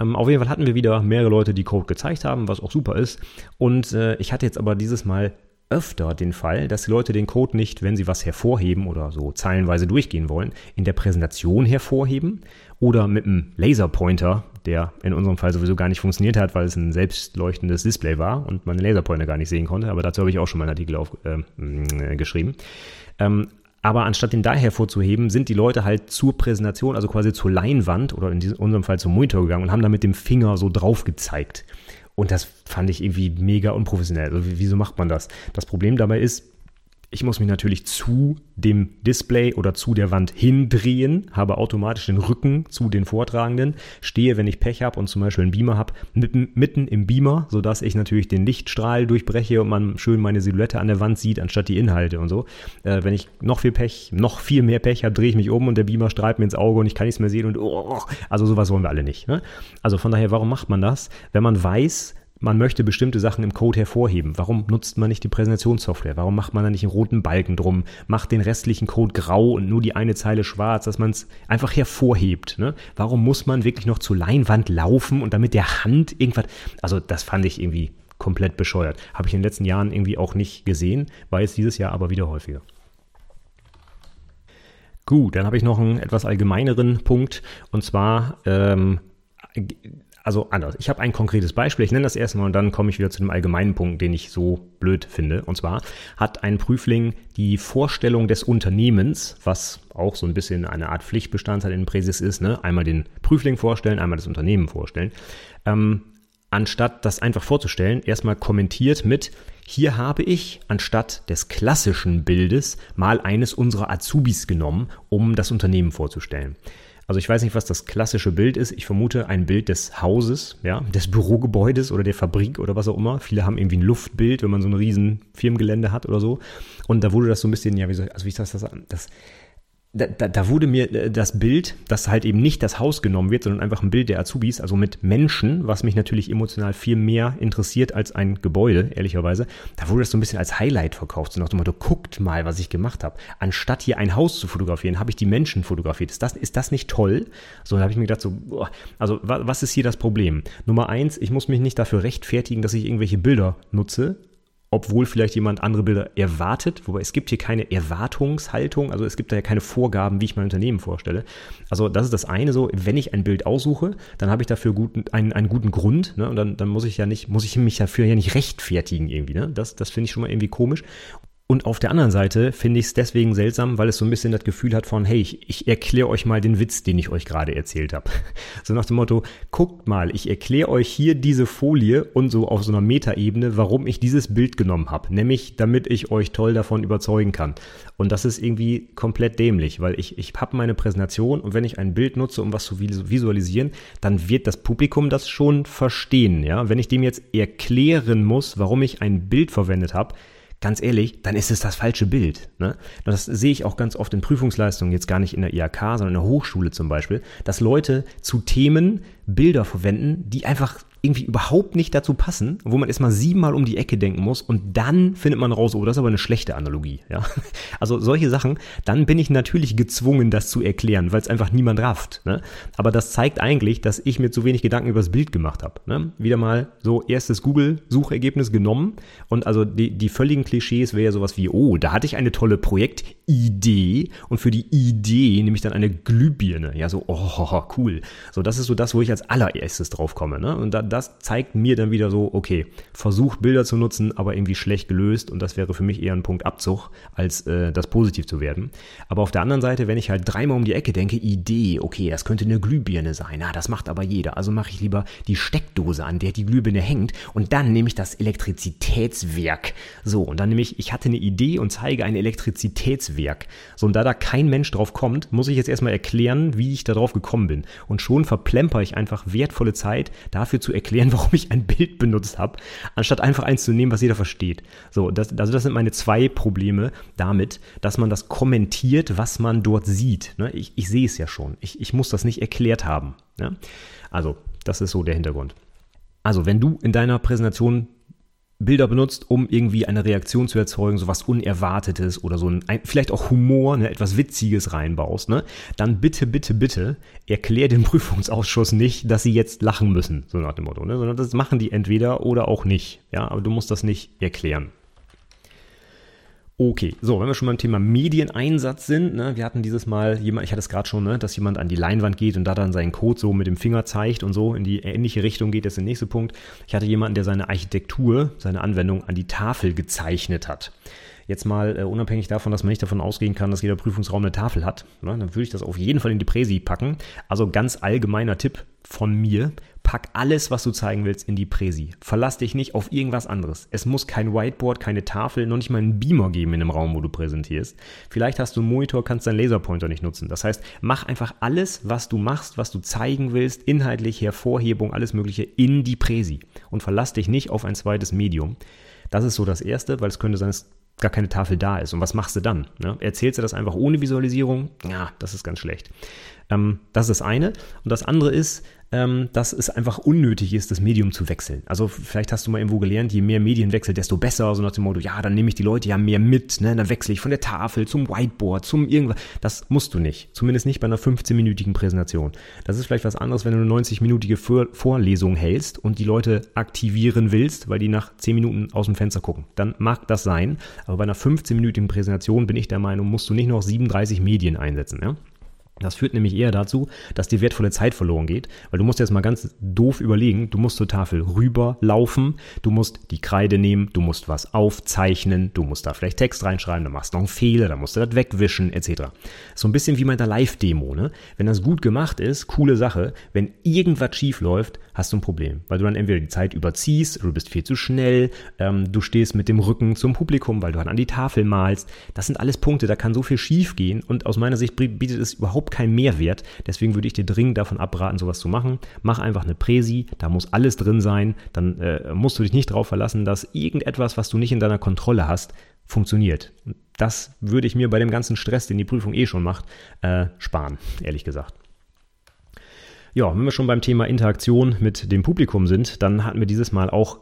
Ähm, auf jeden Fall hatten wir wieder mehrere Leute, die Code gezeigt haben, was auch super ist. Und äh, ich hatte jetzt aber dieses Mal öfter den Fall, dass die Leute den Code nicht, wenn sie was hervorheben oder so zeilenweise durchgehen wollen, in der Präsentation hervorheben oder mit einem Laserpointer, der in unserem Fall sowieso gar nicht funktioniert hat, weil es ein selbstleuchtendes Display war und man den Laserpointer gar nicht sehen konnte. Aber dazu habe ich auch schon mal einen Artikel auf, äh, geschrieben. Ähm, aber anstatt den da hervorzuheben, sind die Leute halt zur Präsentation, also quasi zur Leinwand oder in unserem Fall zum Monitor gegangen und haben da mit dem Finger so drauf gezeigt. Und das fand ich irgendwie mega unprofessionell. Also wieso macht man das? Das Problem dabei ist, ich muss mich natürlich zu dem Display oder zu der Wand hindrehen, habe automatisch den Rücken zu den Vortragenden, stehe, wenn ich Pech habe und zum Beispiel einen Beamer habe, mitten, mitten im Beamer, sodass ich natürlich den Lichtstrahl durchbreche und man schön meine Silhouette an der Wand sieht, anstatt die Inhalte und so. Äh, wenn ich noch viel Pech, noch viel mehr Pech habe, drehe ich mich um und der Beamer strahlt mir ins Auge und ich kann nichts mehr sehen und oh, also sowas wollen wir alle nicht. Ne? Also von daher, warum macht man das? Wenn man weiß, man möchte bestimmte Sachen im Code hervorheben. Warum nutzt man nicht die Präsentationssoftware? Warum macht man da nicht einen roten Balken drum? Macht den restlichen Code grau und nur die eine Zeile schwarz, dass man es einfach hervorhebt. Ne? Warum muss man wirklich noch zur Leinwand laufen und damit der Hand irgendwas. Also, das fand ich irgendwie komplett bescheuert. Habe ich in den letzten Jahren irgendwie auch nicht gesehen, war jetzt dieses Jahr aber wieder häufiger. Gut, dann habe ich noch einen etwas allgemeineren Punkt und zwar ähm, also anders. Ich habe ein konkretes Beispiel, ich nenne das erstmal und dann komme ich wieder zu dem allgemeinen Punkt, den ich so blöd finde. Und zwar hat ein Prüfling die Vorstellung des Unternehmens, was auch so ein bisschen eine Art Pflichtbestandteil in Präsis ist, ne? einmal den Prüfling vorstellen, einmal das Unternehmen vorstellen, ähm, anstatt das einfach vorzustellen, erstmal kommentiert mit, hier habe ich anstatt des klassischen Bildes mal eines unserer Azubis genommen, um das Unternehmen vorzustellen. Also ich weiß nicht, was das klassische Bild ist. Ich vermute ein Bild des Hauses, ja, des Bürogebäudes oder der Fabrik oder was auch immer. Viele haben irgendwie ein Luftbild, wenn man so ein riesen Firmengelände hat oder so. Und da wurde das so ein bisschen, ja, wie soll, also wie ist das, das, das da, da, da wurde mir äh, das Bild, dass halt eben nicht das Haus genommen wird, sondern einfach ein Bild der Azubis, also mit Menschen, was mich natürlich emotional viel mehr interessiert als ein Gebäude, ehrlicherweise. Da wurde das so ein bisschen als Highlight verkauft, so nach dem Motto, guckt mal, was ich gemacht habe. Anstatt hier ein Haus zu fotografieren, habe ich die Menschen fotografiert. Ist das, ist das nicht toll? So, da habe ich mir gedacht, so, boah, also was ist hier das Problem? Nummer eins, ich muss mich nicht dafür rechtfertigen, dass ich irgendwelche Bilder nutze, obwohl vielleicht jemand andere Bilder erwartet, wobei es gibt hier keine Erwartungshaltung, also es gibt da ja keine Vorgaben, wie ich mein Unternehmen vorstelle. Also das ist das eine so, wenn ich ein Bild aussuche, dann habe ich dafür guten, einen, einen guten Grund, ne? Und dann, dann muss ich ja nicht, muss ich mich dafür ja nicht rechtfertigen irgendwie, ne? Das, das finde ich schon mal irgendwie komisch. Und auf der anderen Seite finde ich es deswegen seltsam, weil es so ein bisschen das Gefühl hat von, hey, ich, ich erkläre euch mal den Witz, den ich euch gerade erzählt habe. So nach dem Motto, guckt mal, ich erkläre euch hier diese Folie und so auf so einer Metaebene, warum ich dieses Bild genommen habe. Nämlich, damit ich euch toll davon überzeugen kann. Und das ist irgendwie komplett dämlich, weil ich, ich habe meine Präsentation und wenn ich ein Bild nutze, um was zu visualisieren, dann wird das Publikum das schon verstehen. Ja? Wenn ich dem jetzt erklären muss, warum ich ein Bild verwendet habe, ganz ehrlich, dann ist es das falsche Bild. Ne? Das sehe ich auch ganz oft in Prüfungsleistungen, jetzt gar nicht in der IHK, sondern in der Hochschule zum Beispiel, dass Leute zu Themen Bilder verwenden, die einfach irgendwie überhaupt nicht dazu passen, wo man erstmal siebenmal um die Ecke denken muss und dann findet man raus, oh, das ist aber eine schlechte Analogie. Ja? Also solche Sachen, dann bin ich natürlich gezwungen, das zu erklären, weil es einfach niemand rafft. Ne? Aber das zeigt eigentlich, dass ich mir zu wenig Gedanken über das Bild gemacht habe. Ne? Wieder mal so erstes Google-Suchergebnis genommen und also die, die völligen Klischees wäre ja sowas wie, oh, da hatte ich eine tolle Projektidee und für die Idee nehme ich dann eine Glühbirne. Ja, so, oh, cool. So, das ist so das, wo ich als allererstes drauf komme. Ne? Und da, das zeigt mir dann wieder so, okay, versucht Bilder zu nutzen, aber irgendwie schlecht gelöst und das wäre für mich eher ein Punkt Abzug, als äh, das positiv zu werden. Aber auf der anderen Seite, wenn ich halt dreimal um die Ecke denke, Idee, okay, das könnte eine Glühbirne sein, ah, das macht aber jeder, also mache ich lieber die Steckdose an, der die Glühbirne hängt und dann nehme ich das Elektrizitätswerk. So, und dann nehme ich, ich hatte eine Idee und zeige ein Elektrizitätswerk. So, und da da kein Mensch drauf kommt, muss ich jetzt erstmal erklären, wie ich da drauf gekommen bin. Und schon verplemper ich einfach wertvolle Zeit dafür zu erklären, warum ich ein Bild benutzt habe, anstatt einfach eins zu nehmen, was jeder versteht. So, das, also das sind meine zwei Probleme damit, dass man das kommentiert, was man dort sieht. Ne? Ich, ich sehe es ja schon. Ich, ich muss das nicht erklärt haben. Ne? Also, das ist so der Hintergrund. Also, wenn du in deiner Präsentation Bilder benutzt, um irgendwie eine Reaktion zu erzeugen, so was Unerwartetes oder so ein, vielleicht auch Humor, ne, etwas Witziges reinbaust, ne, dann bitte, bitte, bitte erklär dem Prüfungsausschuss nicht, dass sie jetzt lachen müssen, so nach dem Motto, ne, sondern das machen die entweder oder auch nicht, ja, aber du musst das nicht erklären. Okay, so, wenn wir schon beim Thema Medieneinsatz sind, ne, wir hatten dieses Mal jemand, ich hatte es gerade schon, ne, dass jemand an die Leinwand geht und da dann seinen Code so mit dem Finger zeigt und so in die ähnliche Richtung geht jetzt der nächste Punkt. Ich hatte jemanden, der seine Architektur, seine Anwendung an die Tafel gezeichnet hat. Jetzt mal äh, unabhängig davon, dass man nicht davon ausgehen kann, dass jeder Prüfungsraum eine Tafel hat, ne, dann würde ich das auf jeden Fall in die Präsi packen. Also ganz allgemeiner Tipp von mir, pack alles, was du zeigen willst, in die Präsi. Verlass dich nicht auf irgendwas anderes. Es muss kein Whiteboard, keine Tafel, noch nicht mal einen Beamer geben in dem Raum, wo du präsentierst. Vielleicht hast du einen Monitor, kannst deinen Laserpointer nicht nutzen. Das heißt, mach einfach alles, was du machst, was du zeigen willst, inhaltlich, Hervorhebung, alles Mögliche in die Präsi. Und verlass dich nicht auf ein zweites Medium. Das ist so das Erste, weil es könnte sein, dass gar keine Tafel da ist. Und was machst du dann? Ne? Erzählst du das einfach ohne Visualisierung? Ja, das ist ganz schlecht. Ähm, das ist das eine. Und das andere ist, ähm, dass es einfach unnötig ist, das Medium zu wechseln. Also vielleicht hast du mal irgendwo gelernt, je mehr Medienwechsel, desto besser. So nach dem Motto, ja, dann nehme ich die Leute ja mehr mit. Ne? Dann wechsle ich von der Tafel zum Whiteboard, zum irgendwas. Das musst du nicht. Zumindest nicht bei einer 15-minütigen Präsentation. Das ist vielleicht was anderes, wenn du eine 90-minütige Vorlesung hältst und die Leute aktivieren willst, weil die nach 10 Minuten aus dem Fenster gucken. Dann mag das sein. Aber bei einer 15-minütigen Präsentation bin ich der Meinung, musst du nicht noch 37 Medien einsetzen. Ja? Das führt nämlich eher dazu, dass dir wertvolle Zeit verloren geht, weil du musst jetzt mal ganz doof überlegen, du musst zur Tafel rüberlaufen, du musst die Kreide nehmen, du musst was aufzeichnen, du musst da vielleicht Text reinschreiben, dann machst du noch einen Fehler, dann musst du das wegwischen, etc. So ein bisschen wie bei der Live-Demo, ne? Wenn das gut gemacht ist, coole Sache, wenn irgendwas schief läuft, hast du ein Problem, weil du dann entweder die Zeit überziehst, du bist viel zu schnell, ähm, du stehst mit dem Rücken zum Publikum, weil du dann an die Tafel malst. Das sind alles Punkte, da kann so viel schief gehen und aus meiner Sicht bietet es überhaupt keinen Mehrwert. Deswegen würde ich dir dringend davon abraten, sowas zu machen. Mach einfach eine Präsi, da muss alles drin sein, dann äh, musst du dich nicht darauf verlassen, dass irgendetwas, was du nicht in deiner Kontrolle hast, funktioniert. Das würde ich mir bei dem ganzen Stress, den die Prüfung eh schon macht, äh, sparen, ehrlich gesagt. Ja, wenn wir schon beim Thema Interaktion mit dem Publikum sind, dann hatten wir dieses Mal auch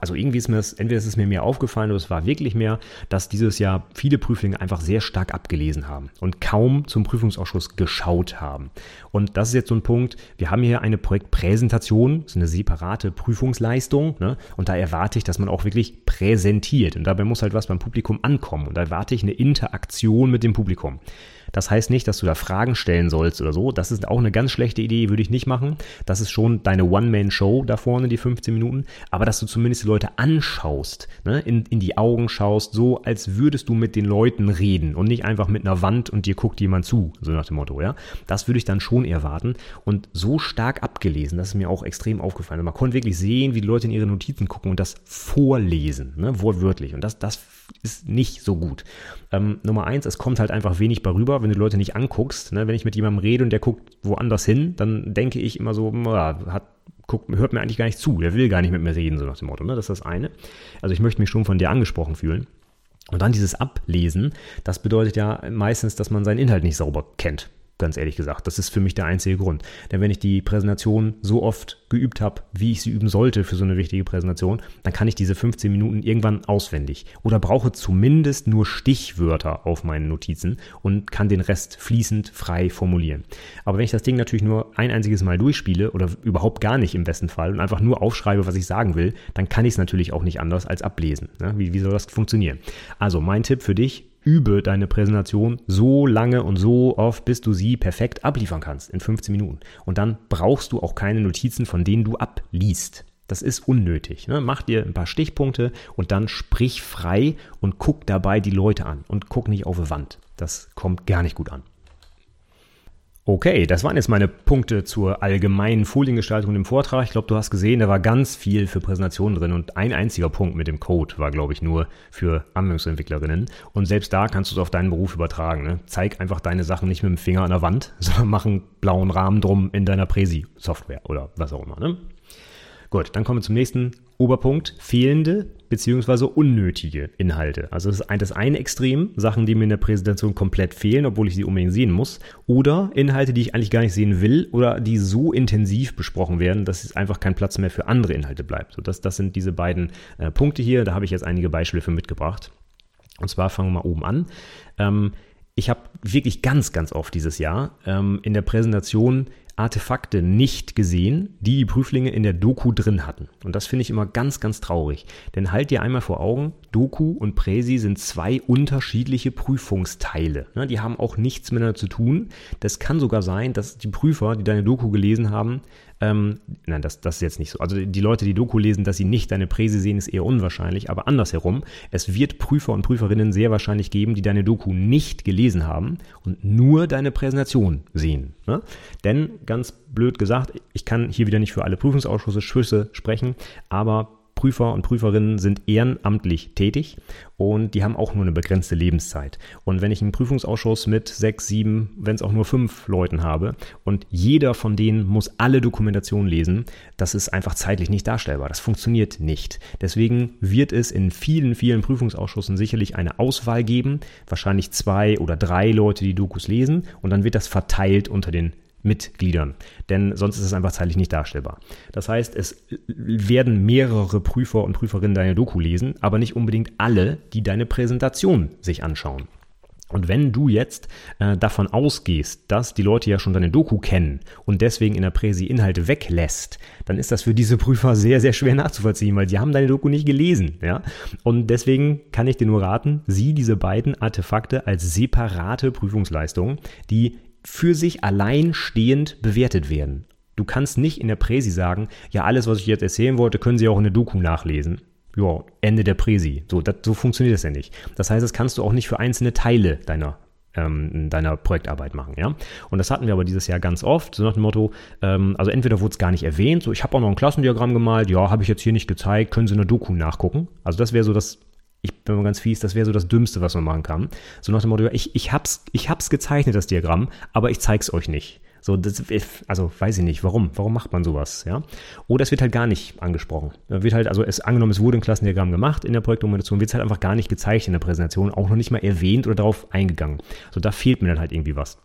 also irgendwie ist mir das, entweder ist es mir mehr aufgefallen oder es war wirklich mehr, dass dieses Jahr viele Prüflinge einfach sehr stark abgelesen haben und kaum zum Prüfungsausschuss geschaut haben. Und das ist jetzt so ein Punkt, wir haben hier eine Projektpräsentation, ist eine separate Prüfungsleistung, ne? und da erwarte ich, dass man auch wirklich präsentiert. Und dabei muss halt was beim Publikum ankommen. Und da erwarte ich eine Interaktion mit dem Publikum. Das heißt nicht, dass du da Fragen stellen sollst oder so. Das ist auch eine ganz schlechte Idee, würde ich nicht machen. Das ist schon deine One-Man-Show da vorne, die 15 Minuten. Aber dass du zumindest die Leute anschaust, ne? in, in die Augen schaust, so als würdest du mit den Leuten reden und nicht einfach mit einer Wand und dir guckt jemand zu, so nach dem Motto, ja. Das würde ich dann schon erwarten. Und so stark abgelesen, das ist mir auch extrem aufgefallen. Und man konnte wirklich sehen, wie die Leute in ihre Notizen gucken und das vorlesen, ne? wortwörtlich. Und das, das ist nicht so gut. Ähm, Nummer eins, es kommt halt einfach wenig bei rüber, wenn du Leute nicht anguckst. Ne? Wenn ich mit jemandem rede und der guckt woanders hin, dann denke ich immer so, ja, hat, guckt, hört mir eigentlich gar nicht zu, der will gar nicht mit mir reden, so nach dem Motto. Ne? Das ist das eine. Also ich möchte mich schon von dir angesprochen fühlen. Und dann dieses Ablesen, das bedeutet ja meistens, dass man seinen Inhalt nicht sauber kennt ganz ehrlich gesagt. Das ist für mich der einzige Grund. Denn wenn ich die Präsentation so oft geübt habe, wie ich sie üben sollte für so eine wichtige Präsentation, dann kann ich diese 15 Minuten irgendwann auswendig oder brauche zumindest nur Stichwörter auf meinen Notizen und kann den Rest fließend frei formulieren. Aber wenn ich das Ding natürlich nur ein einziges Mal durchspiele oder überhaupt gar nicht im besten Fall und einfach nur aufschreibe, was ich sagen will, dann kann ich es natürlich auch nicht anders als ablesen. Wie, wie soll das funktionieren? Also mein Tipp für dich, übe deine Präsentation so lange und so oft, bis du sie perfekt abliefern kannst in 15 Minuten. Und dann brauchst du auch keine Notizen, von denen du abliest. Das ist unnötig. Ne? Mach dir ein paar Stichpunkte und dann sprich frei und guck dabei die Leute an und guck nicht auf die Wand. Das kommt gar nicht gut an. Okay, das waren jetzt meine Punkte zur allgemeinen Foliengestaltung im Vortrag. Ich glaube, du hast gesehen, da war ganz viel für Präsentationen drin und ein einziger Punkt mit dem Code war, glaube ich, nur für Anwendungsentwicklerinnen. Und selbst da kannst du es auf deinen Beruf übertragen. Ne? Zeig einfach deine Sachen nicht mit dem Finger an der Wand, sondern mach einen blauen Rahmen drum in deiner Präsi-Software oder was auch immer. Ne? Gut, dann kommen wir zum nächsten Oberpunkt. Fehlende bzw. unnötige Inhalte. Also das ist das eine Extrem, Sachen, die mir in der Präsentation komplett fehlen, obwohl ich sie unbedingt sehen muss. Oder Inhalte, die ich eigentlich gar nicht sehen will oder die so intensiv besprochen werden, dass es einfach kein Platz mehr für andere Inhalte bleibt. So, das, das sind diese beiden äh, Punkte hier. Da habe ich jetzt einige Beispiele für mitgebracht. Und zwar fangen wir mal oben an. Ähm, ich habe wirklich ganz, ganz oft dieses Jahr ähm, in der Präsentation Artefakte nicht gesehen, die die Prüflinge in der Doku drin hatten. Und das finde ich immer ganz, ganz traurig. Denn halt dir einmal vor Augen, Doku und Präsi sind zwei unterschiedliche Prüfungsteile. Die haben auch nichts miteinander zu tun. Das kann sogar sein, dass die Prüfer, die deine Doku gelesen haben, ähm, nein, das, das ist jetzt nicht so. Also die Leute, die Doku lesen, dass sie nicht deine Präse sehen, ist eher unwahrscheinlich. Aber andersherum, es wird Prüfer und Prüferinnen sehr wahrscheinlich geben, die deine Doku nicht gelesen haben und nur deine Präsentation sehen. Ne? Denn, ganz blöd gesagt, ich kann hier wieder nicht für alle Prüfungsausschüsse Schüsse sprechen, aber Prüfer und Prüferinnen sind ehrenamtlich tätig und die haben auch nur eine begrenzte Lebenszeit. Und wenn ich einen Prüfungsausschuss mit sechs, sieben, wenn es auch nur fünf Leuten habe und jeder von denen muss alle Dokumentationen lesen, das ist einfach zeitlich nicht darstellbar. Das funktioniert nicht. Deswegen wird es in vielen, vielen Prüfungsausschüssen sicherlich eine Auswahl geben, wahrscheinlich zwei oder drei Leute, die Dokus lesen und dann wird das verteilt unter den Mitgliedern, denn sonst ist es einfach zeitlich nicht darstellbar. Das heißt, es werden mehrere Prüfer und Prüferinnen deine Doku lesen, aber nicht unbedingt alle, die deine Präsentation sich anschauen. Und wenn du jetzt äh, davon ausgehst, dass die Leute ja schon deine Doku kennen und deswegen in der Präsi Inhalte weglässt, dann ist das für diese Prüfer sehr, sehr schwer nachzuvollziehen, weil sie haben deine Doku nicht gelesen. Ja? Und deswegen kann ich dir nur raten, sieh diese beiden Artefakte als separate Prüfungsleistungen, die für sich allein stehend bewertet werden. Du kannst nicht in der Präsi sagen, ja, alles, was ich jetzt erzählen wollte, können Sie auch in der Doku nachlesen. Ja, Ende der Präsi. So, das, so funktioniert das ja nicht. Das heißt, das kannst du auch nicht für einzelne Teile deiner ähm, deiner Projektarbeit machen, ja. Und das hatten wir aber dieses Jahr ganz oft, so nach dem Motto, ähm, also entweder wurde es gar nicht erwähnt, so ich habe auch noch ein Klassendiagramm gemalt, ja, habe ich jetzt hier nicht gezeigt, können Sie in der Doku nachgucken. Also das wäre so das ich bin mal ganz fies, das wäre so das Dümmste, was man machen kann. So nach dem Motto, ich, ich, hab's, ich hab's gezeichnet, das Diagramm, aber ich zeig's euch nicht. So, das, also weiß ich nicht, warum? Warum macht man sowas? Ja? Oder es wird halt gar nicht angesprochen. Da wird halt, also es angenommen, es wurde ein Klassendiagramm gemacht in der Projektdokumentation, wird es halt einfach gar nicht gezeigt in der Präsentation, auch noch nicht mal erwähnt oder darauf eingegangen. So, da fehlt mir dann halt irgendwie was.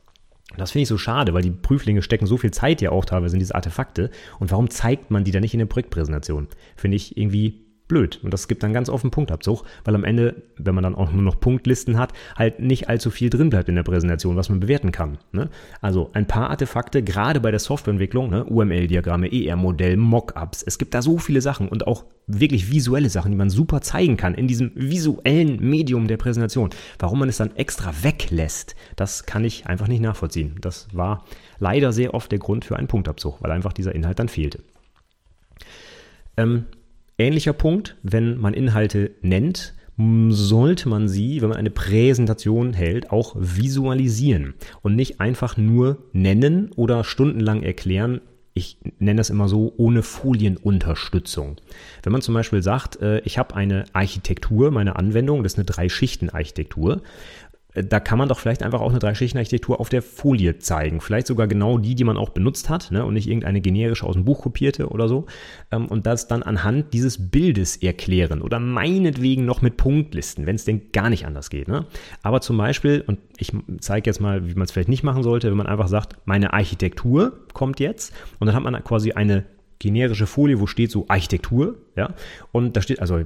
Das finde ich so schade, weil die Prüflinge stecken so viel Zeit ja auch teilweise in diese Artefakte. Und warum zeigt man die dann nicht in der Projektpräsentation? Finde ich irgendwie blöd. Und das gibt dann ganz oft einen Punktabzug, weil am Ende, wenn man dann auch nur noch Punktlisten hat, halt nicht allzu viel drin bleibt in der Präsentation, was man bewerten kann. Ne? Also ein paar Artefakte, gerade bei der Softwareentwicklung, ne? UML-Diagramme, ER-Modell, Mockups, es gibt da so viele Sachen und auch wirklich visuelle Sachen, die man super zeigen kann in diesem visuellen Medium der Präsentation. Warum man es dann extra weglässt, das kann ich einfach nicht nachvollziehen. Das war leider sehr oft der Grund für einen Punktabzug, weil einfach dieser Inhalt dann fehlte. Ähm, ähnlicher Punkt, wenn man Inhalte nennt, sollte man sie, wenn man eine Präsentation hält, auch visualisieren und nicht einfach nur nennen oder stundenlang erklären, ich nenne das immer so, ohne Folienunterstützung. Wenn man zum Beispiel sagt, äh, ich habe eine Architektur, meine Anwendung, das ist eine Drei-Schichten-Architektur da kann man doch vielleicht einfach auch eine Dreischichtenarchitektur auf der Folie zeigen. Vielleicht sogar genau die, die man auch benutzt hat ne? und nicht irgendeine generische aus dem Buch kopierte oder so. Ähm, und das dann anhand dieses Bildes erklären oder meinetwegen noch mit Punktlisten, wenn es denn gar nicht anders geht. Ne? Aber zum Beispiel, und ich zeige jetzt mal, wie man es vielleicht nicht machen sollte, wenn man einfach sagt, meine Architektur kommt jetzt und dann hat man quasi eine generische Folie, wo steht so Architektur, ja, und da steht, also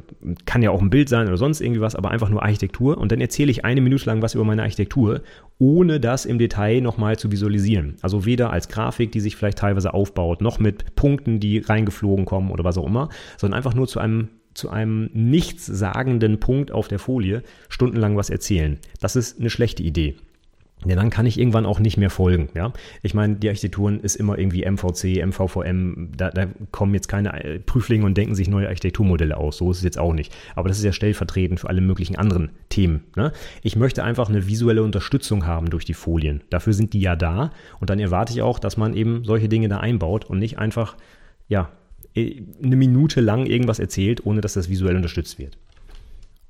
kann ja auch ein Bild sein oder sonst irgendwie was, aber einfach nur Architektur und dann erzähle ich eine Minute lang was über meine Architektur, ohne das im Detail nochmal zu visualisieren. Also weder als Grafik, die sich vielleicht teilweise aufbaut, noch mit Punkten, die reingeflogen kommen oder was auch immer, sondern einfach nur zu einem zu einem nichtssagenden Punkt auf der Folie stundenlang was erzählen. Das ist eine schlechte Idee. Ja, dann kann ich irgendwann auch nicht mehr folgen. Ja, ich meine, die Architekturen ist immer irgendwie MVC, MVVM. Da, da kommen jetzt keine äh, Prüflinge und denken sich neue Architekturmodelle aus. So ist es jetzt auch nicht. Aber das ist ja stellvertretend für alle möglichen anderen Themen. Ne? Ich möchte einfach eine visuelle Unterstützung haben durch die Folien. Dafür sind die ja da. Und dann erwarte ich auch, dass man eben solche Dinge da einbaut und nicht einfach ja äh, eine Minute lang irgendwas erzählt, ohne dass das visuell unterstützt wird.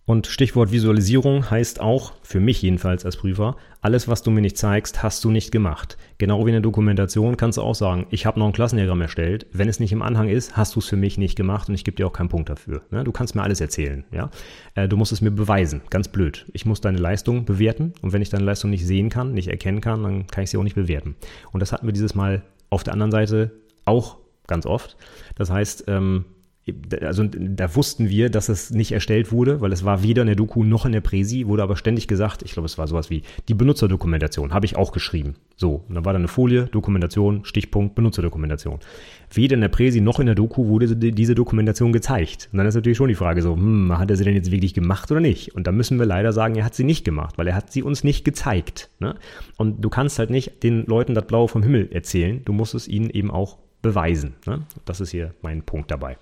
Und Stichwort Visualisierung heißt auch, für mich jedenfalls als Prüfer, alles, was du mir nicht zeigst, hast du nicht gemacht. Genau wie in der Dokumentation kannst du auch sagen, ich habe noch ein Klassendiagramm erstellt. Wenn es nicht im Anhang ist, hast du es für mich nicht gemacht und ich gebe dir auch keinen Punkt dafür. Ne? Du kannst mir alles erzählen. Ja? Äh, du musst es mir beweisen. Ganz blöd. Ich muss deine Leistung bewerten und wenn ich deine Leistung nicht sehen kann, nicht erkennen kann, dann kann ich sie auch nicht bewerten. Und das hatten wir dieses Mal auf der anderen Seite auch ganz oft. Das heißt, ähm, also da wussten wir, dass es nicht erstellt wurde, weil es war weder in der Doku noch in der Präsi, wurde aber ständig gesagt, ich glaube, es war sowas wie die Benutzerdokumentation, habe ich auch geschrieben. So, und dann war da eine Folie, Dokumentation, Stichpunkt, Benutzerdokumentation. Weder in der Präsi noch in der Doku wurde diese Dokumentation gezeigt. Und dann ist natürlich schon die Frage so, hm, hat er sie denn jetzt wirklich gemacht oder nicht? Und da müssen wir leider sagen, er hat sie nicht gemacht, weil er hat sie uns nicht gezeigt. Ne? Und du kannst halt nicht den Leuten das Blaue vom Himmel erzählen, du musst es ihnen eben auch beweisen. Ne? Das ist hier mein Punkt dabei.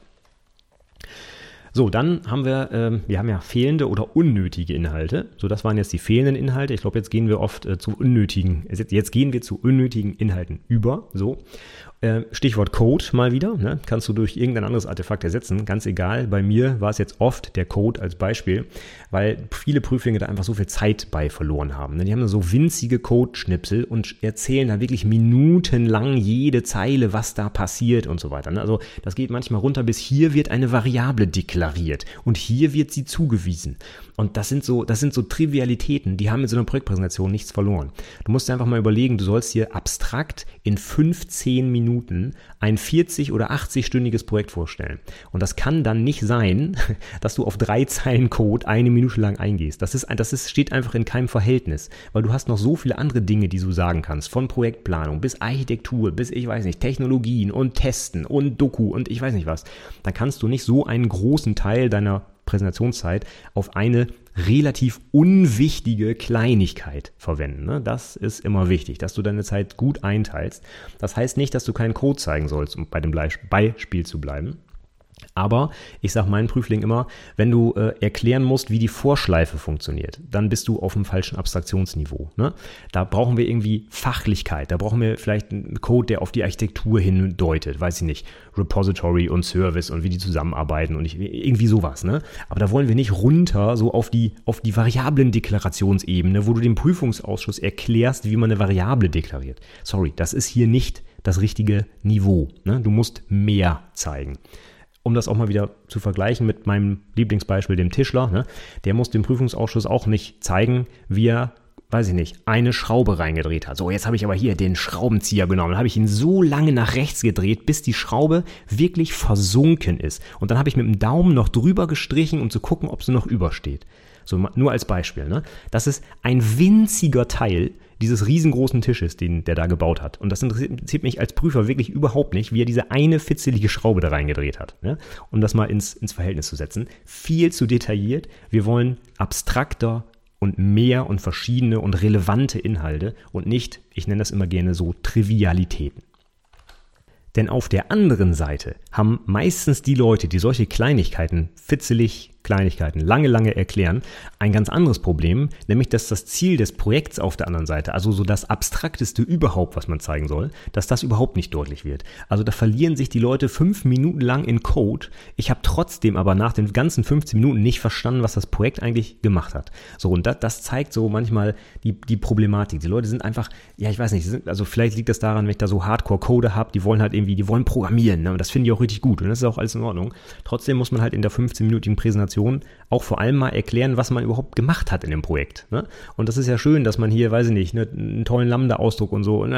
So, dann haben wir, ähm, wir haben ja fehlende oder unnötige Inhalte. So, das waren jetzt die fehlenden Inhalte. Ich glaube, jetzt gehen wir oft äh, zu unnötigen, jetzt, gehen wir zu unnötigen Inhalten über. So. Äh, Stichwort Code mal wieder, ne? kannst du durch irgendein anderes Artefakt ersetzen. Ganz egal, bei mir war es jetzt oft der Code als Beispiel, weil viele Prüflinge da einfach so viel Zeit bei verloren haben. Ne? Die haben so winzige Code-Schnipsel und erzählen da wirklich minutenlang jede Zeile, was da passiert und so weiter. Ne? Also das geht manchmal runter bis hier wird eine Variable deklariert und hier wird sie zugewiesen. Und das sind so, das sind so Trivialitäten, die haben mit so einer Projektpräsentation nichts verloren. Du musst dir einfach mal überlegen, du sollst hier abstrakt in 15 Minuten ein 40 oder 80-stündiges Projekt vorstellen. Und das kann dann nicht sein, dass du auf drei Zeilen Code eine Minute lang eingehst. Das ist, das ist, steht einfach in keinem Verhältnis, weil du hast noch so viele andere Dinge, die du sagen kannst. Von Projektplanung bis Architektur, bis ich weiß nicht, Technologien und Testen und Doku und ich weiß nicht was. Da kannst du nicht so einen großen Teil deiner Präsentationszeit auf eine relativ unwichtige Kleinigkeit verwenden. Ne? Das ist immer wichtig, dass du deine Zeit gut einteilst. Das heißt nicht, dass du keinen Code zeigen sollst, um bei dem Beispiel zu bleiben. Aber ich sage meinen Prüflingen immer, wenn du äh, erklären musst, wie die Vorschleife funktioniert, dann bist du auf dem falschen Abstraktionsniveau. Ne? Da brauchen wir irgendwie Fachlichkeit. Da brauchen wir vielleicht einen Code, der auf die Architektur hindeutet. Weiß ich nicht. Repository und Service und wie die zusammenarbeiten und ich, irgendwie sowas. Ne? Aber da wollen wir nicht runter so auf die, auf die Variablen-Deklarationsebene, wo du dem Prüfungsausschuss erklärst, wie man eine Variable deklariert. Sorry, das ist hier nicht das richtige Niveau. Ne? Du musst mehr zeigen um das auch mal wieder zu vergleichen mit meinem Lieblingsbeispiel, dem Tischler, ne, der muss dem Prüfungsausschuss auch nicht zeigen, wie er weiß ich nicht, eine Schraube reingedreht hat. So, jetzt habe ich aber hier den Schraubenzieher genommen. Dann habe ich ihn so lange nach rechts gedreht, bis die Schraube wirklich versunken ist. Und dann habe ich mit dem Daumen noch drüber gestrichen, um zu gucken, ob sie noch übersteht. So, nur als Beispiel. Ne? Das ist ein winziger Teil dieses riesengroßen Tisches, den der da gebaut hat. Und das interessiert mich als Prüfer wirklich überhaupt nicht, wie er diese eine fitzelige Schraube da reingedreht hat. Ne? Um das mal ins, ins Verhältnis zu setzen. Viel zu detailliert. Wir wollen abstrakter und mehr und verschiedene und relevante Inhalte und nicht, ich nenne das immer gerne so, Trivialitäten. Denn auf der anderen Seite haben meistens die Leute, die solche Kleinigkeiten fitzelig Kleinigkeiten lange, lange erklären. Ein ganz anderes Problem, nämlich dass das Ziel des Projekts auf der anderen Seite, also so das abstrakteste überhaupt, was man zeigen soll, dass das überhaupt nicht deutlich wird. Also da verlieren sich die Leute fünf Minuten lang in Code. Ich habe trotzdem aber nach den ganzen 15 Minuten nicht verstanden, was das Projekt eigentlich gemacht hat. So, und das, das zeigt so manchmal die, die Problematik. Die Leute sind einfach, ja, ich weiß nicht, sind, also vielleicht liegt das daran, wenn ich da so Hardcore-Code habe, die wollen halt irgendwie, die wollen programmieren. Ne? Und das finde ich auch richtig gut. Und das ist auch alles in Ordnung. Trotzdem muss man halt in der 15-minütigen Präsentation Präsentation auch vor allem mal erklären, was man überhaupt gemacht hat in dem Projekt. Ne? Und das ist ja schön, dass man hier, weiß ich nicht, ne, einen tollen Lambda-Ausdruck und so, und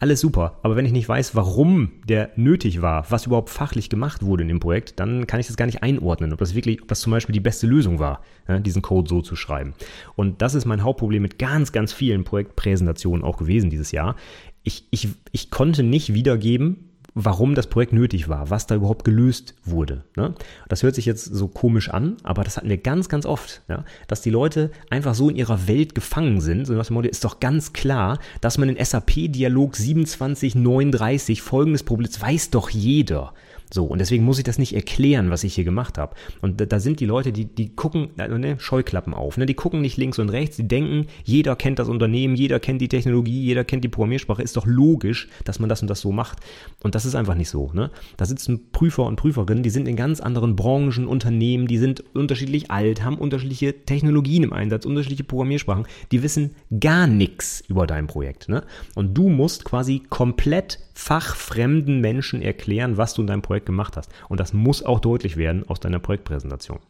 alles super. Aber wenn ich nicht weiß, warum der nötig war, was überhaupt fachlich gemacht wurde in dem Projekt, dann kann ich das gar nicht einordnen, ob das wirklich, ob das zum Beispiel die beste Lösung war, ja, diesen Code so zu schreiben. Und das ist mein Hauptproblem mit ganz, ganz vielen Projektpräsentationen auch gewesen dieses Jahr. Ich, ich, ich konnte nicht wiedergeben, warum das Projekt nötig war, was da überhaupt gelöst wurde. Ne? Das hört sich jetzt so komisch an, aber das hatten wir ganz, ganz oft, ja? dass die Leute einfach so in ihrer Welt gefangen sind. So das Motto ist doch ganz klar, dass man in SAP-Dialog 2739 folgendes Problem, das weiß doch jeder. So, und deswegen muss ich das nicht erklären, was ich hier gemacht habe. Und da, da sind die Leute, die, die gucken, ne, Scheuklappen auf, ne? die gucken nicht links und rechts, die denken, jeder kennt das Unternehmen, jeder kennt die Technologie, jeder kennt die Programmiersprache, ist doch logisch, dass man das und das so macht. Und das ist einfach nicht so. Ne? Da sitzen Prüfer und Prüferinnen, die sind in ganz anderen Branchen, Unternehmen, die sind unterschiedlich alt, haben unterschiedliche Technologien im Einsatz, unterschiedliche Programmiersprachen, die wissen gar nichts über dein Projekt. Ne? Und du musst quasi komplett fachfremden Menschen erklären, was du in deinem Projekt gemacht hast. Und das muss auch deutlich werden aus deiner Projektpräsentation.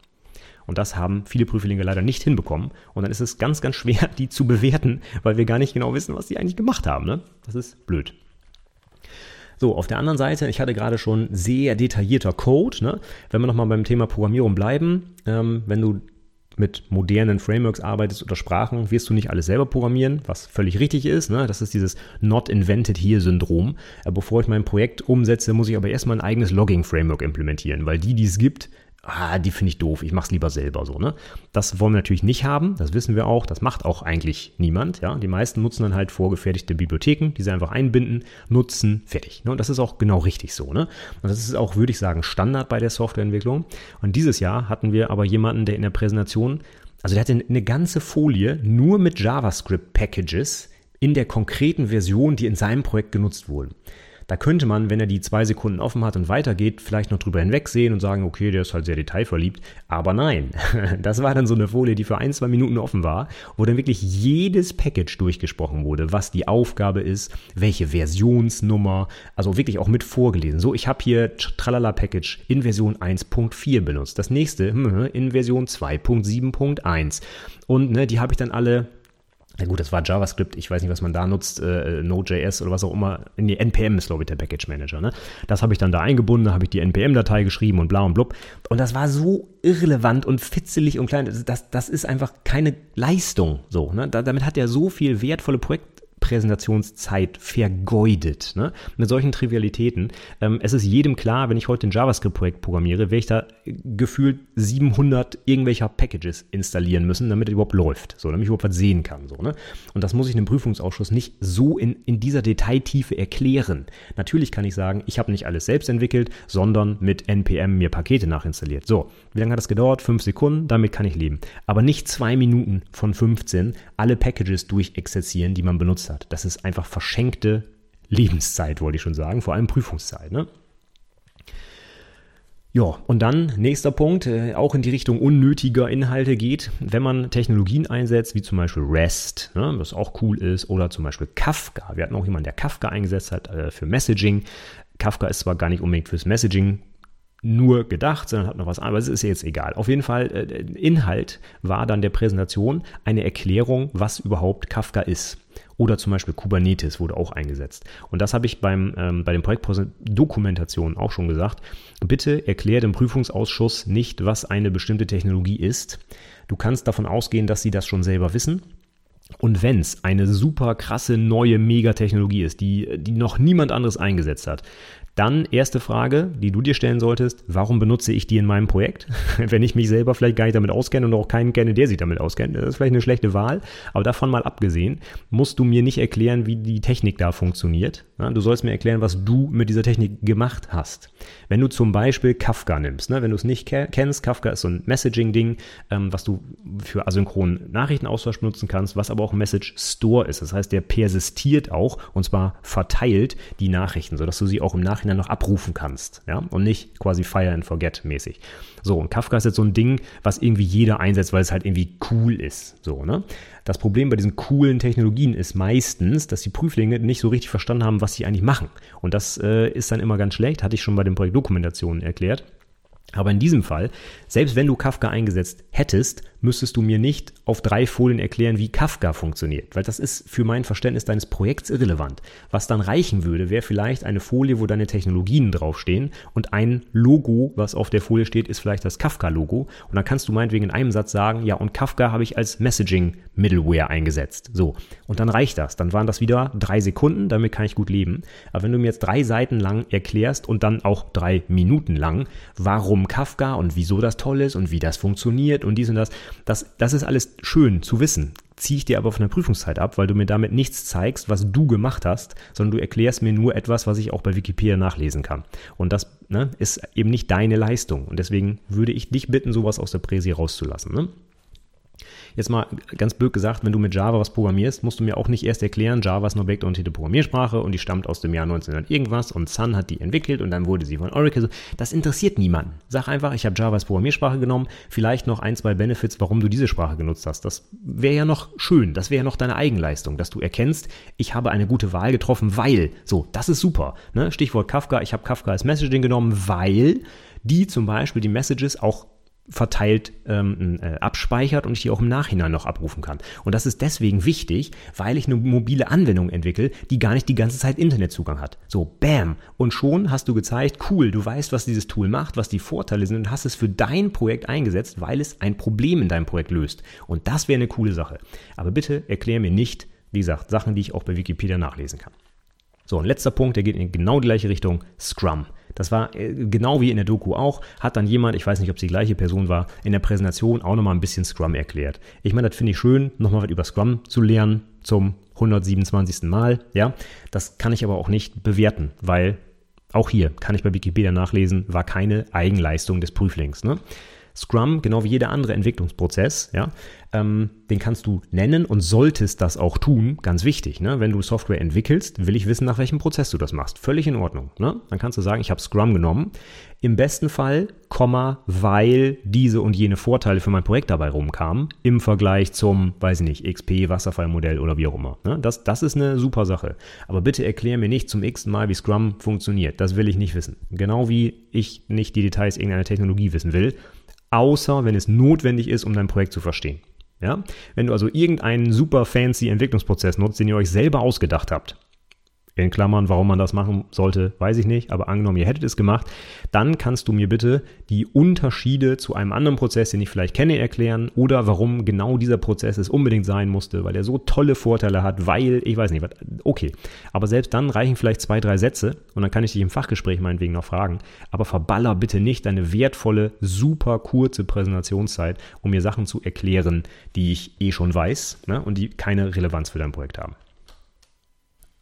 Und das haben viele Prüflinge leider nicht hinbekommen. Und dann ist es ganz, ganz schwer, die zu bewerten, weil wir gar nicht genau wissen, was die eigentlich gemacht haben. Ne? Das ist blöd. So, auf der anderen Seite, ich hatte gerade schon sehr detaillierter Code. Ne? Wenn wir nochmal beim Thema Programmierung bleiben, ähm, wenn du mit modernen Frameworks arbeitest oder Sprachen, wirst du nicht alles selber programmieren, was völlig richtig ist. Ne? Das ist dieses Not Invented Here-Syndrom. Äh, bevor ich mein Projekt umsetze, muss ich aber erstmal ein eigenes Logging-Framework implementieren, weil die, die es gibt, ah, die finde ich doof, ich mache es lieber selber so, ne? Das wollen wir natürlich nicht haben, das wissen wir auch, das macht auch eigentlich niemand, ja? Die meisten nutzen dann halt vorgefertigte Bibliotheken, die sie einfach einbinden, nutzen, fertig, ne? Und das ist auch genau richtig so, ne? Und das ist auch, würde ich sagen, Standard bei der Softwareentwicklung. Und dieses Jahr hatten wir aber jemanden, der in der Präsentation, also der hatte eine ganze Folie nur mit JavaScript-Packages in der konkreten Version, die in seinem Projekt genutzt wurden. Da könnte man, wenn er die zwei Sekunden offen hat und weitergeht, vielleicht noch drüber hinwegsehen und sagen, okay, der ist halt sehr detailverliebt. Aber nein, das war dann so eine Folie, die für ein, zwei Minuten offen war, wo dann wirklich jedes Package durchgesprochen wurde, was die Aufgabe ist, welche Versionsnummer, also wirklich auch mit vorgelesen. So, ich habe hier Tralala Package in Version 1.4 benutzt. Das nächste hm, in Version 2.7.1. Und ne, die habe ich dann alle na gut, das war JavaScript, ich weiß nicht, was man da nutzt, äh, Node.js oder was auch immer. Nee, NPM ist, glaube ich, der Package Manager. Ne? Das habe ich dann da eingebunden, da habe ich die NPM-Datei geschrieben und bla und blub. Und das war so irrelevant und fitzelig und klein. Das, das ist einfach keine Leistung. So, ne? Da, damit hat er so viel wertvolle Projekt, Präsentationszeit vergeudet. Ne? Mit solchen Trivialitäten. Ähm, es ist jedem klar, wenn ich heute ein JavaScript-Projekt programmiere, werde ich da gefühlt 700 irgendwelcher Packages installieren müssen, damit es überhaupt läuft, so, damit ich überhaupt was sehen kann. So, ne? Und das muss ich einem Prüfungsausschuss nicht so in, in dieser Detailtiefe erklären. Natürlich kann ich sagen, ich habe nicht alles selbst entwickelt, sondern mit NPM mir Pakete nachinstalliert. So, wie lange hat das gedauert? Fünf Sekunden, damit kann ich leben. Aber nicht zwei Minuten von 15 alle Packages durchexerzieren, die man benutzt hat. Das ist einfach verschenkte Lebenszeit, wollte ich schon sagen, vor allem Prüfungszeit. Ne? Ja, und dann nächster Punkt, äh, auch in die Richtung unnötiger Inhalte geht, wenn man Technologien einsetzt, wie zum Beispiel REST, ne, was auch cool ist, oder zum Beispiel Kafka. Wir hatten auch jemanden, der Kafka eingesetzt hat äh, für Messaging. Kafka ist zwar gar nicht unbedingt fürs Messaging nur gedacht, sondern hat noch was anderes. Aber es ist jetzt egal. Auf jeden Fall, äh, Inhalt war dann der Präsentation eine Erklärung, was überhaupt Kafka ist. Oder zum Beispiel Kubernetes wurde auch eingesetzt. Und das habe ich beim, ähm, bei den Projektdokumentationen auch schon gesagt. Bitte erkläre dem Prüfungsausschuss nicht, was eine bestimmte Technologie ist. Du kannst davon ausgehen, dass sie das schon selber wissen. Und wenn es eine super krasse neue Megatechnologie ist, die, die noch niemand anderes eingesetzt hat, dann erste Frage, die du dir stellen solltest, warum benutze ich die in meinem Projekt? Wenn ich mich selber vielleicht gar nicht damit auskenne und auch keinen kenne, der sich damit auskennt, das ist vielleicht eine schlechte Wahl, aber davon mal abgesehen, musst du mir nicht erklären, wie die Technik da funktioniert. Du sollst mir erklären, was du mit dieser Technik gemacht hast. Wenn du zum Beispiel Kafka nimmst, ne, wenn du es nicht kennst, Kafka ist so ein Messaging-Ding, ähm, was du für asynchronen Nachrichtenaustausch benutzen kannst, was aber auch Message Store ist. Das heißt, der persistiert auch und zwar verteilt die Nachrichten, sodass du sie auch im Nachhinein noch abrufen kannst. Ja? Und nicht quasi Fire and Forget mäßig. So, und Kafka ist jetzt so ein Ding, was irgendwie jeder einsetzt, weil es halt irgendwie cool ist. So, ne? Das Problem bei diesen coolen Technologien ist meistens, dass die Prüflinge nicht so richtig verstanden haben, was sie eigentlich machen. Und das äh, ist dann immer ganz schlecht, hatte ich schon bei den Projektdokumentationen erklärt. Aber in diesem Fall, selbst wenn du Kafka eingesetzt hättest, müsstest du mir nicht auf drei Folien erklären, wie Kafka funktioniert, weil das ist für mein Verständnis deines Projekts irrelevant. Was dann reichen würde, wäre vielleicht eine Folie, wo deine Technologien draufstehen und ein Logo, was auf der Folie steht, ist vielleicht das Kafka-Logo. Und dann kannst du meinetwegen in einem Satz sagen, ja, und Kafka habe ich als Messaging-Middleware eingesetzt. So. Und dann reicht das. Dann waren das wieder drei Sekunden, damit kann ich gut leben. Aber wenn du mir jetzt drei Seiten lang erklärst und dann auch drei Minuten lang, warum Kafka und wieso das toll ist und wie das funktioniert und dies und das. Das, das ist alles schön zu wissen. Ziehe ich dir aber von der Prüfungszeit ab, weil du mir damit nichts zeigst, was du gemacht hast, sondern du erklärst mir nur etwas, was ich auch bei Wikipedia nachlesen kann. Und das ne, ist eben nicht deine Leistung. Und deswegen würde ich dich bitten, sowas aus der Präsi rauszulassen. Ne? Jetzt mal ganz blöd gesagt, wenn du mit Java was programmierst, musst du mir auch nicht erst erklären, Java ist eine objektorientierte Programmiersprache und die stammt aus dem Jahr 1900 irgendwas und Sun hat die entwickelt und dann wurde sie von Oracle. Das interessiert niemanden. Sag einfach, ich habe Java als Programmiersprache genommen, vielleicht noch ein, zwei Benefits, warum du diese Sprache genutzt hast. Das wäre ja noch schön, das wäre ja noch deine Eigenleistung, dass du erkennst, ich habe eine gute Wahl getroffen, weil, so, das ist super. Ne? Stichwort Kafka, ich habe Kafka als Messaging genommen, weil die zum Beispiel die Messages auch verteilt ähm, äh, abspeichert und ich die auch im Nachhinein noch abrufen kann. Und das ist deswegen wichtig, weil ich eine mobile Anwendung entwickle, die gar nicht die ganze Zeit Internetzugang hat. So, bam. Und schon hast du gezeigt, cool, du weißt, was dieses Tool macht, was die Vorteile sind und hast es für dein Projekt eingesetzt, weil es ein Problem in deinem Projekt löst. Und das wäre eine coole Sache. Aber bitte erklär mir nicht, wie gesagt, Sachen, die ich auch bei Wikipedia nachlesen kann. So, ein letzter Punkt, der geht in genau die gleiche Richtung, Scrum. Das war äh, genau wie in der Doku auch, hat dann jemand, ich weiß nicht, ob es die gleiche Person war, in der Präsentation auch nochmal ein bisschen Scrum erklärt. Ich meine, das finde ich schön, nochmal was über Scrum zu lernen zum 127. Mal, ja. Das kann ich aber auch nicht bewerten, weil auch hier kann ich bei Wikipedia nachlesen, war keine Eigenleistung des Prüflings. Ne? Scrum, genau wie jeder andere Entwicklungsprozess, ja, ähm, den kannst du nennen und solltest das auch tun. Ganz wichtig, ne? wenn du Software entwickelst, will ich wissen, nach welchem Prozess du das machst. Völlig in Ordnung. Ne? Dann kannst du sagen, ich habe Scrum genommen. Im besten Fall, Komma, weil diese und jene Vorteile für mein Projekt dabei rumkamen, im Vergleich zum, weiß ich nicht, XP, Wasserfallmodell oder wie auch immer. Ne? Das, das ist eine super Sache. Aber bitte erklär mir nicht zum x Mal, wie Scrum funktioniert. Das will ich nicht wissen. Genau wie ich nicht die Details irgendeiner Technologie wissen will außer wenn es notwendig ist, um dein Projekt zu verstehen. Ja? Wenn du also irgendeinen super fancy Entwicklungsprozess nutzt, den ihr euch selber ausgedacht habt, in Klammern, warum man das machen sollte, weiß ich nicht, aber angenommen, ihr hättet es gemacht, dann kannst du mir bitte die Unterschiede zu einem anderen Prozess, den ich vielleicht kenne, erklären oder warum genau dieser Prozess es unbedingt sein musste, weil er so tolle Vorteile hat, weil, ich weiß nicht, was, okay. Aber selbst dann reichen vielleicht zwei, drei Sätze und dann kann ich dich im Fachgespräch meinetwegen noch fragen, aber verballer bitte nicht deine wertvolle, super kurze Präsentationszeit, um mir Sachen zu erklären, die ich eh schon weiß ne, und die keine Relevanz für dein Projekt haben.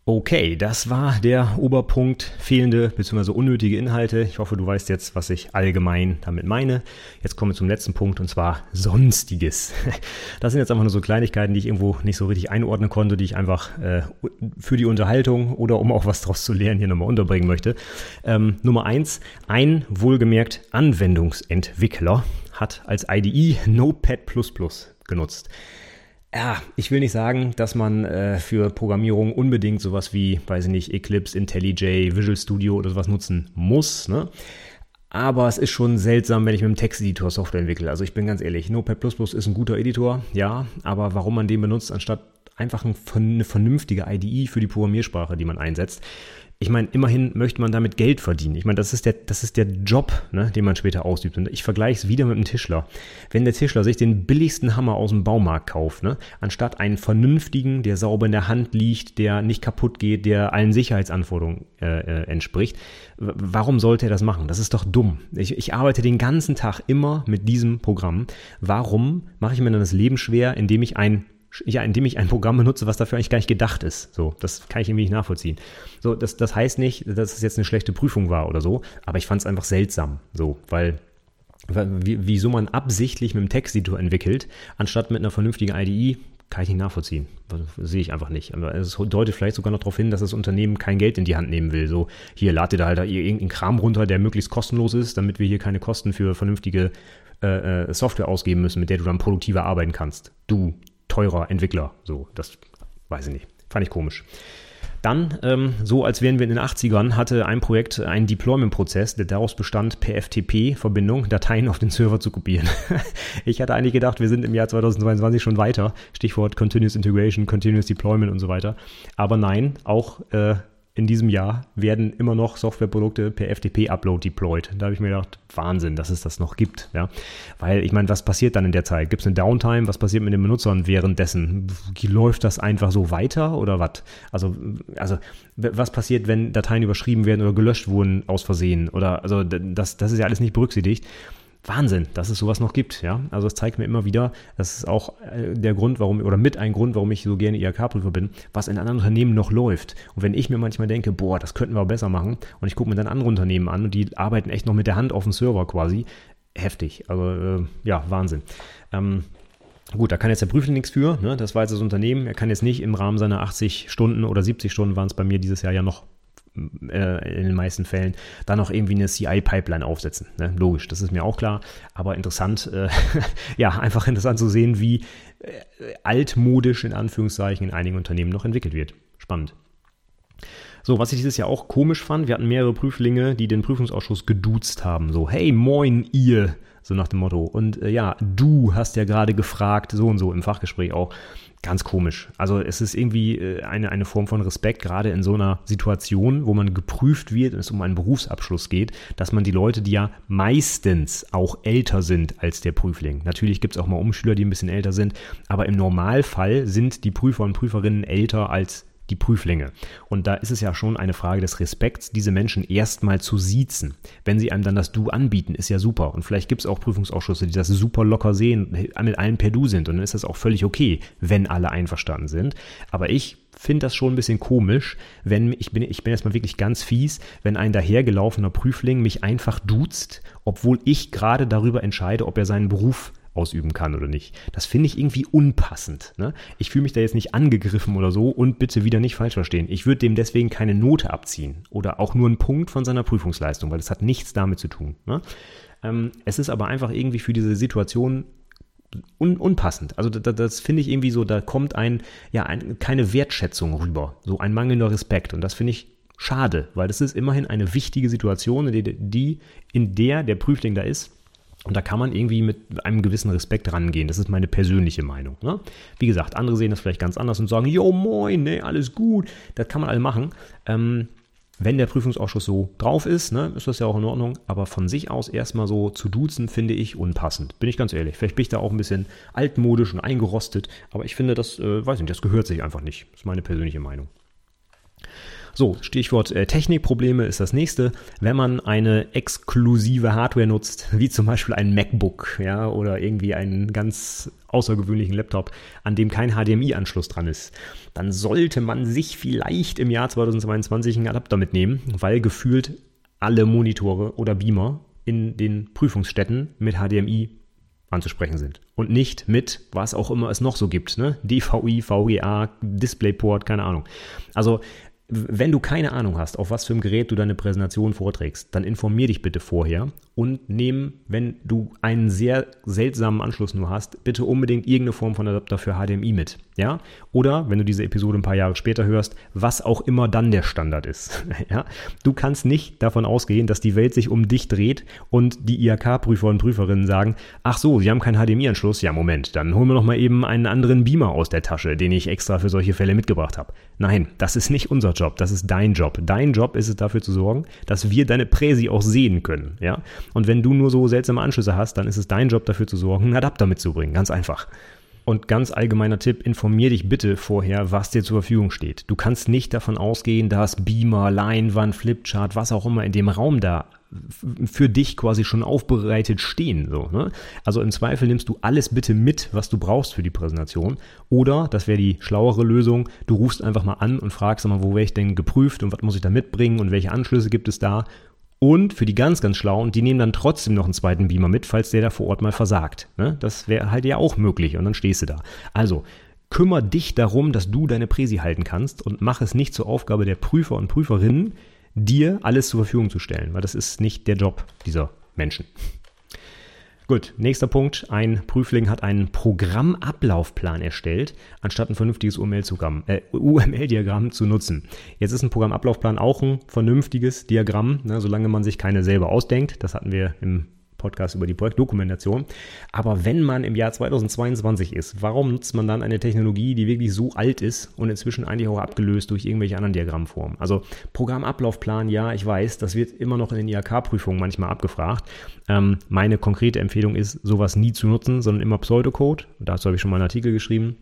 Okay, das war der Oberpunkt fehlende bzw. unnötige Inhalte. Ich hoffe, du weißt jetzt, was ich allgemein damit meine. Jetzt kommen wir zum letzten Punkt und zwar Sonstiges. Das sind jetzt einfach nur so Kleinigkeiten, die ich irgendwo nicht so richtig einordnen konnte, die ich einfach äh, für die Unterhaltung oder um auch was draus zu lernen hier nochmal unterbringen möchte. Ähm, Nummer eins, ein wohlgemerkt Anwendungsentwickler hat als IDE Notepad genutzt. Ja, ich will nicht sagen, dass man äh, für Programmierung unbedingt sowas wie, weiß ich nicht, Eclipse, IntelliJ, Visual Studio oder sowas nutzen muss. Ne? Aber es ist schon seltsam, wenn ich mit einem Texteditor Software entwickle. Also ich bin ganz ehrlich, Notepad ist ein guter Editor, ja, aber warum man den benutzt, anstatt einfach eine vernünftige IDE für die Programmiersprache, die man einsetzt, ich meine, immerhin möchte man damit Geld verdienen. Ich meine, das ist der, das ist der Job, ne, den man später ausübt. Und ich vergleiche es wieder mit einem Tischler. Wenn der Tischler sich den billigsten Hammer aus dem Baumarkt kauft, ne, anstatt einen vernünftigen, der sauber in der Hand liegt, der nicht kaputt geht, der allen Sicherheitsanforderungen äh, äh, entspricht, warum sollte er das machen? Das ist doch dumm. Ich, ich arbeite den ganzen Tag immer mit diesem Programm. Warum mache ich mir dann das Leben schwer, indem ich ein ja, indem ich ein Programm benutze, was dafür eigentlich gar nicht gedacht ist. So, das kann ich irgendwie nicht nachvollziehen. So, das, das heißt nicht, dass es jetzt eine schlechte Prüfung war oder so, aber ich fand es einfach seltsam. So, weil, wieso man absichtlich mit einem Texteditor entwickelt, anstatt mit einer vernünftigen IDE, kann ich nicht nachvollziehen. Sehe ich einfach nicht. Aber es deutet vielleicht sogar noch darauf hin, dass das Unternehmen kein Geld in die Hand nehmen will. So, hier ladet da halt irgendeinen Kram runter, der möglichst kostenlos ist, damit wir hier keine Kosten für vernünftige äh, äh Software ausgeben müssen, mit der du dann produktiver arbeiten kannst. Du teurer Entwickler. So, das weiß ich nicht. Fand ich komisch. Dann, ähm, so als wären wir in den 80ern, hatte ein Projekt einen Deployment-Prozess, der daraus bestand, per FTP-Verbindung Dateien auf den Server zu kopieren. ich hatte eigentlich gedacht, wir sind im Jahr 2022 schon weiter. Stichwort Continuous Integration, Continuous Deployment und so weiter. Aber nein, auch äh, in diesem Jahr werden immer noch Softwareprodukte per FTP-Upload deployed. Da habe ich mir gedacht, Wahnsinn, dass es das noch gibt. Ja? Weil ich meine, was passiert dann in der Zeit? Gibt es eine Downtime? Was passiert mit den Benutzern währenddessen? Läuft das einfach so weiter oder was? Also, also was passiert, wenn Dateien überschrieben werden oder gelöscht wurden aus Versehen? Oder also das, das ist ja alles nicht berücksichtigt. Wahnsinn, dass es sowas noch gibt, ja. Also es zeigt mir immer wieder, das ist auch äh, der Grund, warum, oder mit ein Grund, warum ich so gerne IHK-Prüfer bin, was in anderen Unternehmen noch läuft. Und wenn ich mir manchmal denke, boah, das könnten wir auch besser machen, und ich gucke mir dann andere Unternehmen an und die arbeiten echt noch mit der Hand auf dem Server quasi, heftig. Also äh, ja, Wahnsinn. Ähm, Gut, da kann jetzt der Prüfer nichts für. Ne? Das war jetzt das Unternehmen. Er kann jetzt nicht im Rahmen seiner 80 Stunden oder 70 Stunden waren es bei mir dieses Jahr ja noch äh, in den meisten Fällen, dann noch irgendwie eine CI-Pipeline aufsetzen. Ne? Logisch, das ist mir auch klar, aber interessant, äh, ja, einfach interessant zu sehen, wie äh, altmodisch in Anführungszeichen in einigen Unternehmen noch entwickelt wird. Spannend. So, was ich dieses Jahr auch komisch fand, wir hatten mehrere Prüflinge, die den Prüfungsausschuss geduzt haben. So, hey, moin, ihr, so nach dem Motto. Und äh, ja, du hast ja gerade gefragt, so und so im Fachgespräch auch. Ganz komisch. Also es ist irgendwie äh, eine, eine Form von Respekt, gerade in so einer Situation, wo man geprüft wird und es um einen Berufsabschluss geht, dass man die Leute, die ja meistens auch älter sind als der Prüfling. Natürlich gibt es auch mal Umschüler, die ein bisschen älter sind, aber im Normalfall sind die Prüfer und Prüferinnen älter als die Prüflinge. Und da ist es ja schon eine Frage des Respekts, diese Menschen erstmal zu siezen. Wenn sie einem dann das Du anbieten, ist ja super. Und vielleicht gibt es auch Prüfungsausschüsse, die das super locker sehen, mit allen per Du sind. Und dann ist das auch völlig okay, wenn alle einverstanden sind. Aber ich finde das schon ein bisschen komisch, wenn ich bin, ich bin jetzt mal wirklich ganz fies, wenn ein dahergelaufener Prüfling mich einfach duzt, obwohl ich gerade darüber entscheide, ob er seinen Beruf ausüben kann oder nicht. Das finde ich irgendwie unpassend. Ne? Ich fühle mich da jetzt nicht angegriffen oder so und bitte wieder nicht falsch verstehen. Ich würde dem deswegen keine Note abziehen oder auch nur einen Punkt von seiner Prüfungsleistung, weil das hat nichts damit zu tun. Ne? Ähm, es ist aber einfach irgendwie für diese Situation un unpassend. Also das, das finde ich irgendwie so, da kommt ein, ja, ein, keine Wertschätzung rüber, so ein mangelnder Respekt und das finde ich schade, weil das ist immerhin eine wichtige Situation, die, die in der der Prüfling da ist, und da kann man irgendwie mit einem gewissen Respekt rangehen. Das ist meine persönliche Meinung. Ne? Wie gesagt, andere sehen das vielleicht ganz anders und sagen, jo moin, ne, alles gut. Das kann man alle machen. Ähm, wenn der Prüfungsausschuss so drauf ist, ne, ist das ja auch in Ordnung. Aber von sich aus erstmal so zu duzen, finde ich unpassend. Bin ich ganz ehrlich. Vielleicht bin ich da auch ein bisschen altmodisch und eingerostet. Aber ich finde, das, äh, weiß nicht, das gehört sich einfach nicht. Das ist meine persönliche Meinung. So, Stichwort äh, Technikprobleme ist das nächste. Wenn man eine exklusive Hardware nutzt, wie zum Beispiel ein MacBook, ja, oder irgendwie einen ganz außergewöhnlichen Laptop, an dem kein HDMI-Anschluss dran ist, dann sollte man sich vielleicht im Jahr 2022 einen Adapter mitnehmen, weil gefühlt alle Monitore oder Beamer in den Prüfungsstätten mit HDMI anzusprechen sind. Und nicht mit, was auch immer es noch so gibt, ne? DVI, VGA, DisplayPort, keine Ahnung. Also wenn du keine Ahnung hast, auf was für einem Gerät du deine Präsentation vorträgst, dann informier dich bitte vorher und nehmen, wenn du einen sehr seltsamen Anschluss nur hast, bitte unbedingt irgendeine Form von Adapter für HDMI mit. Ja? Oder, wenn du diese Episode ein paar Jahre später hörst, was auch immer dann der Standard ist. ja? Du kannst nicht davon ausgehen, dass die Welt sich um dich dreht und die IHK-Prüfer und Prüferinnen sagen, ach so, sie haben keinen HDMI-Anschluss. Ja, Moment, dann holen wir noch mal eben einen anderen Beamer aus der Tasche, den ich extra für solche Fälle mitgebracht habe. Nein, das ist nicht unser Job, das ist dein Job. Dein Job ist es dafür zu sorgen, dass wir deine Präsi auch sehen können. Ja? Und wenn du nur so seltsame Anschlüsse hast, dann ist es dein Job dafür zu sorgen, einen Adapter mitzubringen. Ganz einfach. Und ganz allgemeiner Tipp, informier dich bitte vorher, was dir zur Verfügung steht. Du kannst nicht davon ausgehen, dass Beamer, Leinwand, Flipchart, was auch immer in dem Raum da für dich quasi schon aufbereitet stehen. So, ne? Also im Zweifel nimmst du alles bitte mit, was du brauchst für die Präsentation. Oder, das wäre die schlauere Lösung, du rufst einfach mal an und fragst mal, wo wäre ich denn geprüft und was muss ich da mitbringen und welche Anschlüsse gibt es da und für die ganz, ganz Schlauen, die nehmen dann trotzdem noch einen zweiten Beamer mit, falls der da vor Ort mal versagt. Ne? Das wäre halt ja auch möglich und dann stehst du da. Also, kümmer dich darum, dass du deine Präsi halten kannst und mach es nicht zur Aufgabe der Prüfer und Prüferinnen, dir alles zur Verfügung zu stellen, weil das ist nicht der Job dieser Menschen. Gut, nächster Punkt. Ein Prüfling hat einen Programmablaufplan erstellt, anstatt ein vernünftiges UML-Diagramm äh, UML zu nutzen. Jetzt ist ein Programmablaufplan auch ein vernünftiges Diagramm, ne, solange man sich keine selber ausdenkt. Das hatten wir im Podcast über die Projektdokumentation. Aber wenn man im Jahr 2022 ist, warum nutzt man dann eine Technologie, die wirklich so alt ist und inzwischen eigentlich auch abgelöst durch irgendwelche anderen Diagrammformen? Also Programmablaufplan, ja, ich weiß, das wird immer noch in den IHK-Prüfungen manchmal abgefragt. Ähm, meine konkrete Empfehlung ist, sowas nie zu nutzen, sondern immer Pseudocode. Dazu habe ich schon mal einen Artikel geschrieben.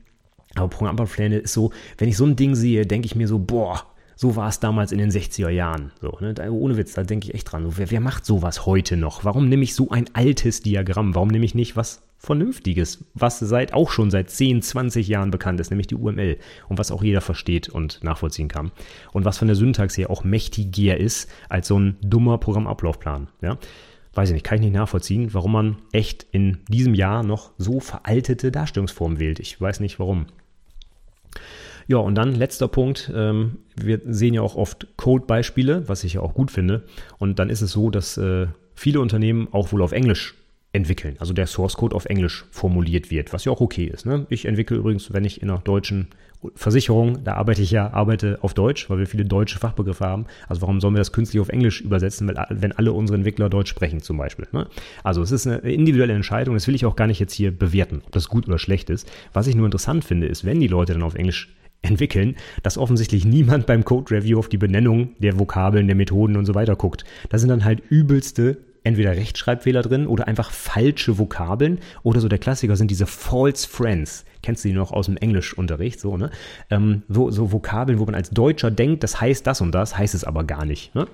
Aber Programmablaufpläne ist so, wenn ich so ein Ding sehe, denke ich mir so, boah, so war es damals in den 60er Jahren. So, ne? da, ohne Witz, da denke ich echt dran. Wer, wer macht sowas heute noch? Warum nehme ich so ein altes Diagramm? Warum nehme ich nicht was Vernünftiges, was seit auch schon seit 10, 20 Jahren bekannt ist, nämlich die UML und was auch jeder versteht und nachvollziehen kann und was von der Syntax her auch mächtiger ist als so ein dummer Programmablaufplan. Ja? Weiß ich nicht, kann ich nicht nachvollziehen, warum man echt in diesem Jahr noch so veraltete Darstellungsformen wählt. Ich weiß nicht warum. Ja, und dann letzter Punkt. Ähm, wir sehen ja auch oft Code-Beispiele, was ich ja auch gut finde. Und dann ist es so, dass äh, viele Unternehmen auch wohl auf Englisch entwickeln. Also der Source Code auf Englisch formuliert wird, was ja auch okay ist. Ne? Ich entwickle übrigens, wenn ich in einer deutschen Versicherung, da arbeite ich ja, arbeite auf Deutsch, weil wir viele deutsche Fachbegriffe haben. Also warum sollen wir das künstlich auf Englisch übersetzen, wenn alle unsere Entwickler Deutsch sprechen zum Beispiel? Ne? Also es ist eine individuelle Entscheidung, das will ich auch gar nicht jetzt hier bewerten, ob das gut oder schlecht ist. Was ich nur interessant finde, ist, wenn die Leute dann auf Englisch entwickeln, dass offensichtlich niemand beim Code Review auf die Benennung der Vokabeln, der Methoden und so weiter guckt. Da sind dann halt übelste entweder Rechtschreibfehler drin oder einfach falsche Vokabeln oder so der Klassiker sind diese False Friends. Kennst du die noch aus dem Englischunterricht, so, ne? Ähm, so, so Vokabeln, wo man als Deutscher denkt, das heißt das und das, heißt es aber gar nicht, ne?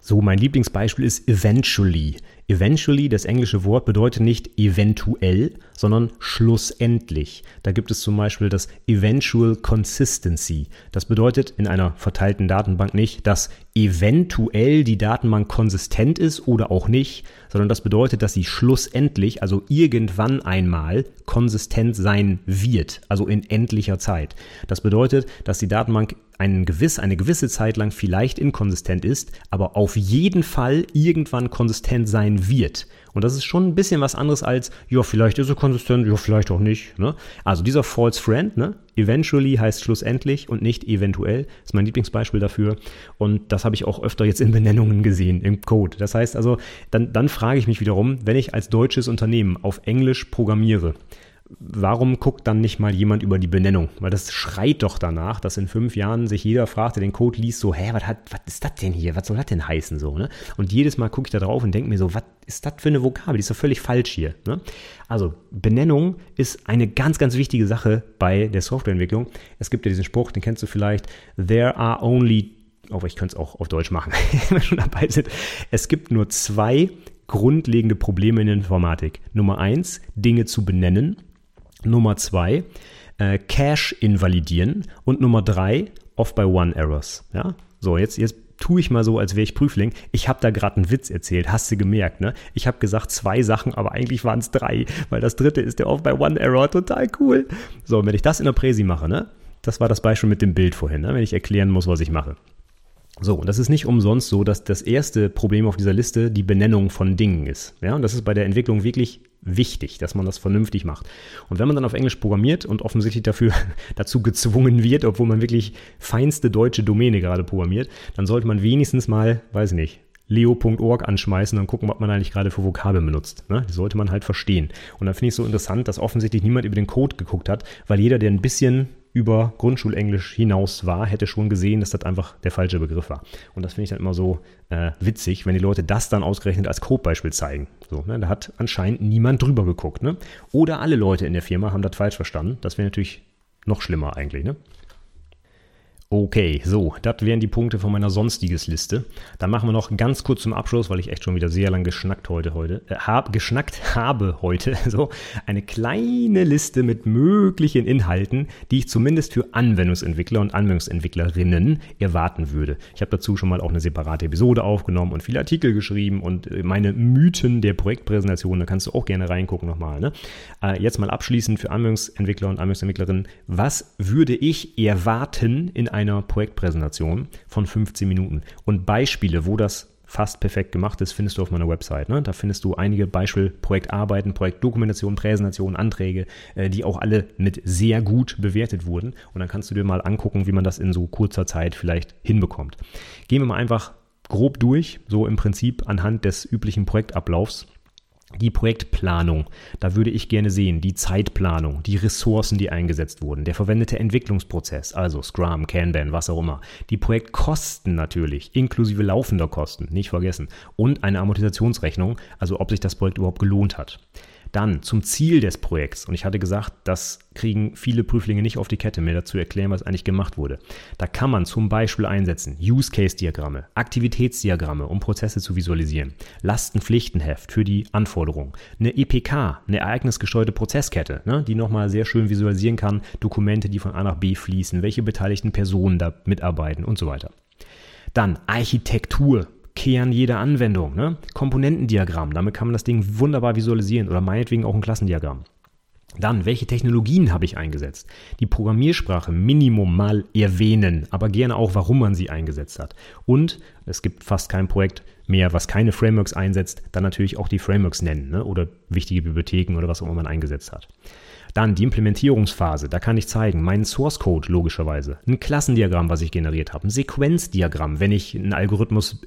So, mein Lieblingsbeispiel ist eventually. Eventually, das englische Wort bedeutet nicht eventuell, sondern schlussendlich. Da gibt es zum Beispiel das Eventual Consistency. Das bedeutet in einer verteilten Datenbank nicht, dass eventuell die Datenbank konsistent ist oder auch nicht, sondern das bedeutet, dass sie schlussendlich, also irgendwann einmal, konsistent sein wird, also in endlicher Zeit. Das bedeutet, dass die Datenbank einen gewiss, eine gewisse Zeit lang vielleicht inkonsistent ist, aber auf jeden Fall irgendwann konsistent sein wird. Und das ist schon ein bisschen was anderes als, ja, vielleicht ist er konsistent, ja, vielleicht auch nicht. Ne? Also dieser False Friend, ne? eventually heißt schlussendlich und nicht eventuell, ist mein Lieblingsbeispiel dafür. Und das habe ich auch öfter jetzt in Benennungen gesehen, im Code. Das heißt also, dann, dann frage ich mich wiederum, wenn ich als deutsches Unternehmen auf Englisch programmiere, warum guckt dann nicht mal jemand über die Benennung? Weil das schreit doch danach, dass in fünf Jahren sich jeder fragt, der den Code liest, so, hä, was, ist das denn hier? Was soll das denn heißen? So, ne? Und jedes Mal gucke ich da drauf und denke mir so, was ist das für eine Vokabel? Die ist doch völlig falsch hier. Ne? Also, Benennung ist eine ganz, ganz wichtige Sache bei der Softwareentwicklung. Es gibt ja diesen Spruch, den kennst du vielleicht, there are only, aber ich könnte es auch auf Deutsch machen, wenn wir schon dabei sind. Es gibt nur zwei grundlegende Probleme in der Informatik. Nummer eins, Dinge zu benennen Nummer zwei, äh, Cache invalidieren. Und Nummer drei, Off-by-One-Errors. Ja? So, jetzt, jetzt tue ich mal so, als wäre ich Prüfling. Ich habe da gerade einen Witz erzählt, hast du gemerkt, ne? Ich habe gesagt zwei Sachen, aber eigentlich waren es drei, weil das dritte ist der Off-by-One-Error, total cool. So, wenn ich das in der Präsi mache, ne? Das war das Beispiel mit dem Bild vorhin, ne? wenn ich erklären muss, was ich mache. So, und das ist nicht umsonst so, dass das erste Problem auf dieser Liste die Benennung von Dingen ist. Ja, und das ist bei der Entwicklung wirklich wichtig, dass man das vernünftig macht. Und wenn man dann auf Englisch programmiert und offensichtlich dafür dazu gezwungen wird, obwohl man wirklich feinste deutsche Domäne gerade programmiert, dann sollte man wenigstens mal, weiß nicht, leo.org anschmeißen und gucken, was man eigentlich gerade für Vokabeln benutzt. Ne? Die sollte man halt verstehen. Und dann finde ich es so interessant, dass offensichtlich niemand über den Code geguckt hat, weil jeder, der ein bisschen über Grundschulenglisch hinaus war, hätte schon gesehen, dass das einfach der falsche Begriff war. Und das finde ich dann immer so äh, witzig, wenn die Leute das dann ausgerechnet als Codebeispiel zeigen. So, ne? Da hat anscheinend niemand drüber geguckt. Ne? Oder alle Leute in der Firma haben das falsch verstanden. Das wäre natürlich noch schlimmer eigentlich. Ne? Okay, so, das wären die Punkte von meiner Sonstiges-Liste. Dann machen wir noch ganz kurz zum Abschluss, weil ich echt schon wieder sehr lang geschnackt heute, heute, äh, hab, geschnackt habe heute, so, eine kleine Liste mit möglichen Inhalten, die ich zumindest für Anwendungsentwickler und Anwendungsentwicklerinnen erwarten würde. Ich habe dazu schon mal auch eine separate Episode aufgenommen und viele Artikel geschrieben und äh, meine Mythen der Projektpräsentation, da kannst du auch gerne reingucken nochmal. Ne? Äh, jetzt mal abschließend für Anwendungsentwickler und Anwendungsentwicklerinnen, was würde ich erwarten in einem einer Projektpräsentation von 15 Minuten. Und Beispiele, wo das fast perfekt gemacht ist, findest du auf meiner Website. Ne? Da findest du einige Beispiel Projektarbeiten, Projektdokumentation, Präsentation, Anträge, äh, die auch alle mit sehr gut bewertet wurden. Und dann kannst du dir mal angucken, wie man das in so kurzer Zeit vielleicht hinbekommt. Gehen wir mal einfach grob durch, so im Prinzip anhand des üblichen Projektablaufs die Projektplanung, da würde ich gerne sehen, die Zeitplanung, die Ressourcen, die eingesetzt wurden, der verwendete Entwicklungsprozess, also Scrum, Kanban, was auch immer, die Projektkosten natürlich, inklusive laufender Kosten, nicht vergessen, und eine Amortisationsrechnung, also ob sich das Projekt überhaupt gelohnt hat. Dann zum Ziel des Projekts. Und ich hatte gesagt, das kriegen viele Prüflinge nicht auf die Kette, mir dazu erklären, was eigentlich gemacht wurde. Da kann man zum Beispiel einsetzen Use-Case-Diagramme, Aktivitätsdiagramme, um Prozesse zu visualisieren, Lasten-Pflichtenheft für die Anforderungen, eine EPK, eine ereignisgesteuerte Prozesskette, ne, die nochmal sehr schön visualisieren kann, Dokumente, die von A nach B fließen, welche beteiligten Personen da mitarbeiten und so weiter. Dann Architektur, Kern jeder Anwendung. Ne? Komponentendiagramm, damit kann man das Ding wunderbar visualisieren oder meinetwegen auch ein Klassendiagramm. Dann, welche Technologien habe ich eingesetzt? Die Programmiersprache Minimum mal erwähnen, aber gerne auch, warum man sie eingesetzt hat. Und es gibt fast kein Projekt mehr, was keine Frameworks einsetzt, dann natürlich auch die Frameworks nennen ne? oder wichtige Bibliotheken oder was auch immer man eingesetzt hat. Dann die Implementierungsphase, da kann ich zeigen, meinen Source Code logischerweise, ein Klassendiagramm, was ich generiert habe, ein Sequenzdiagramm, wenn ich einen Algorithmus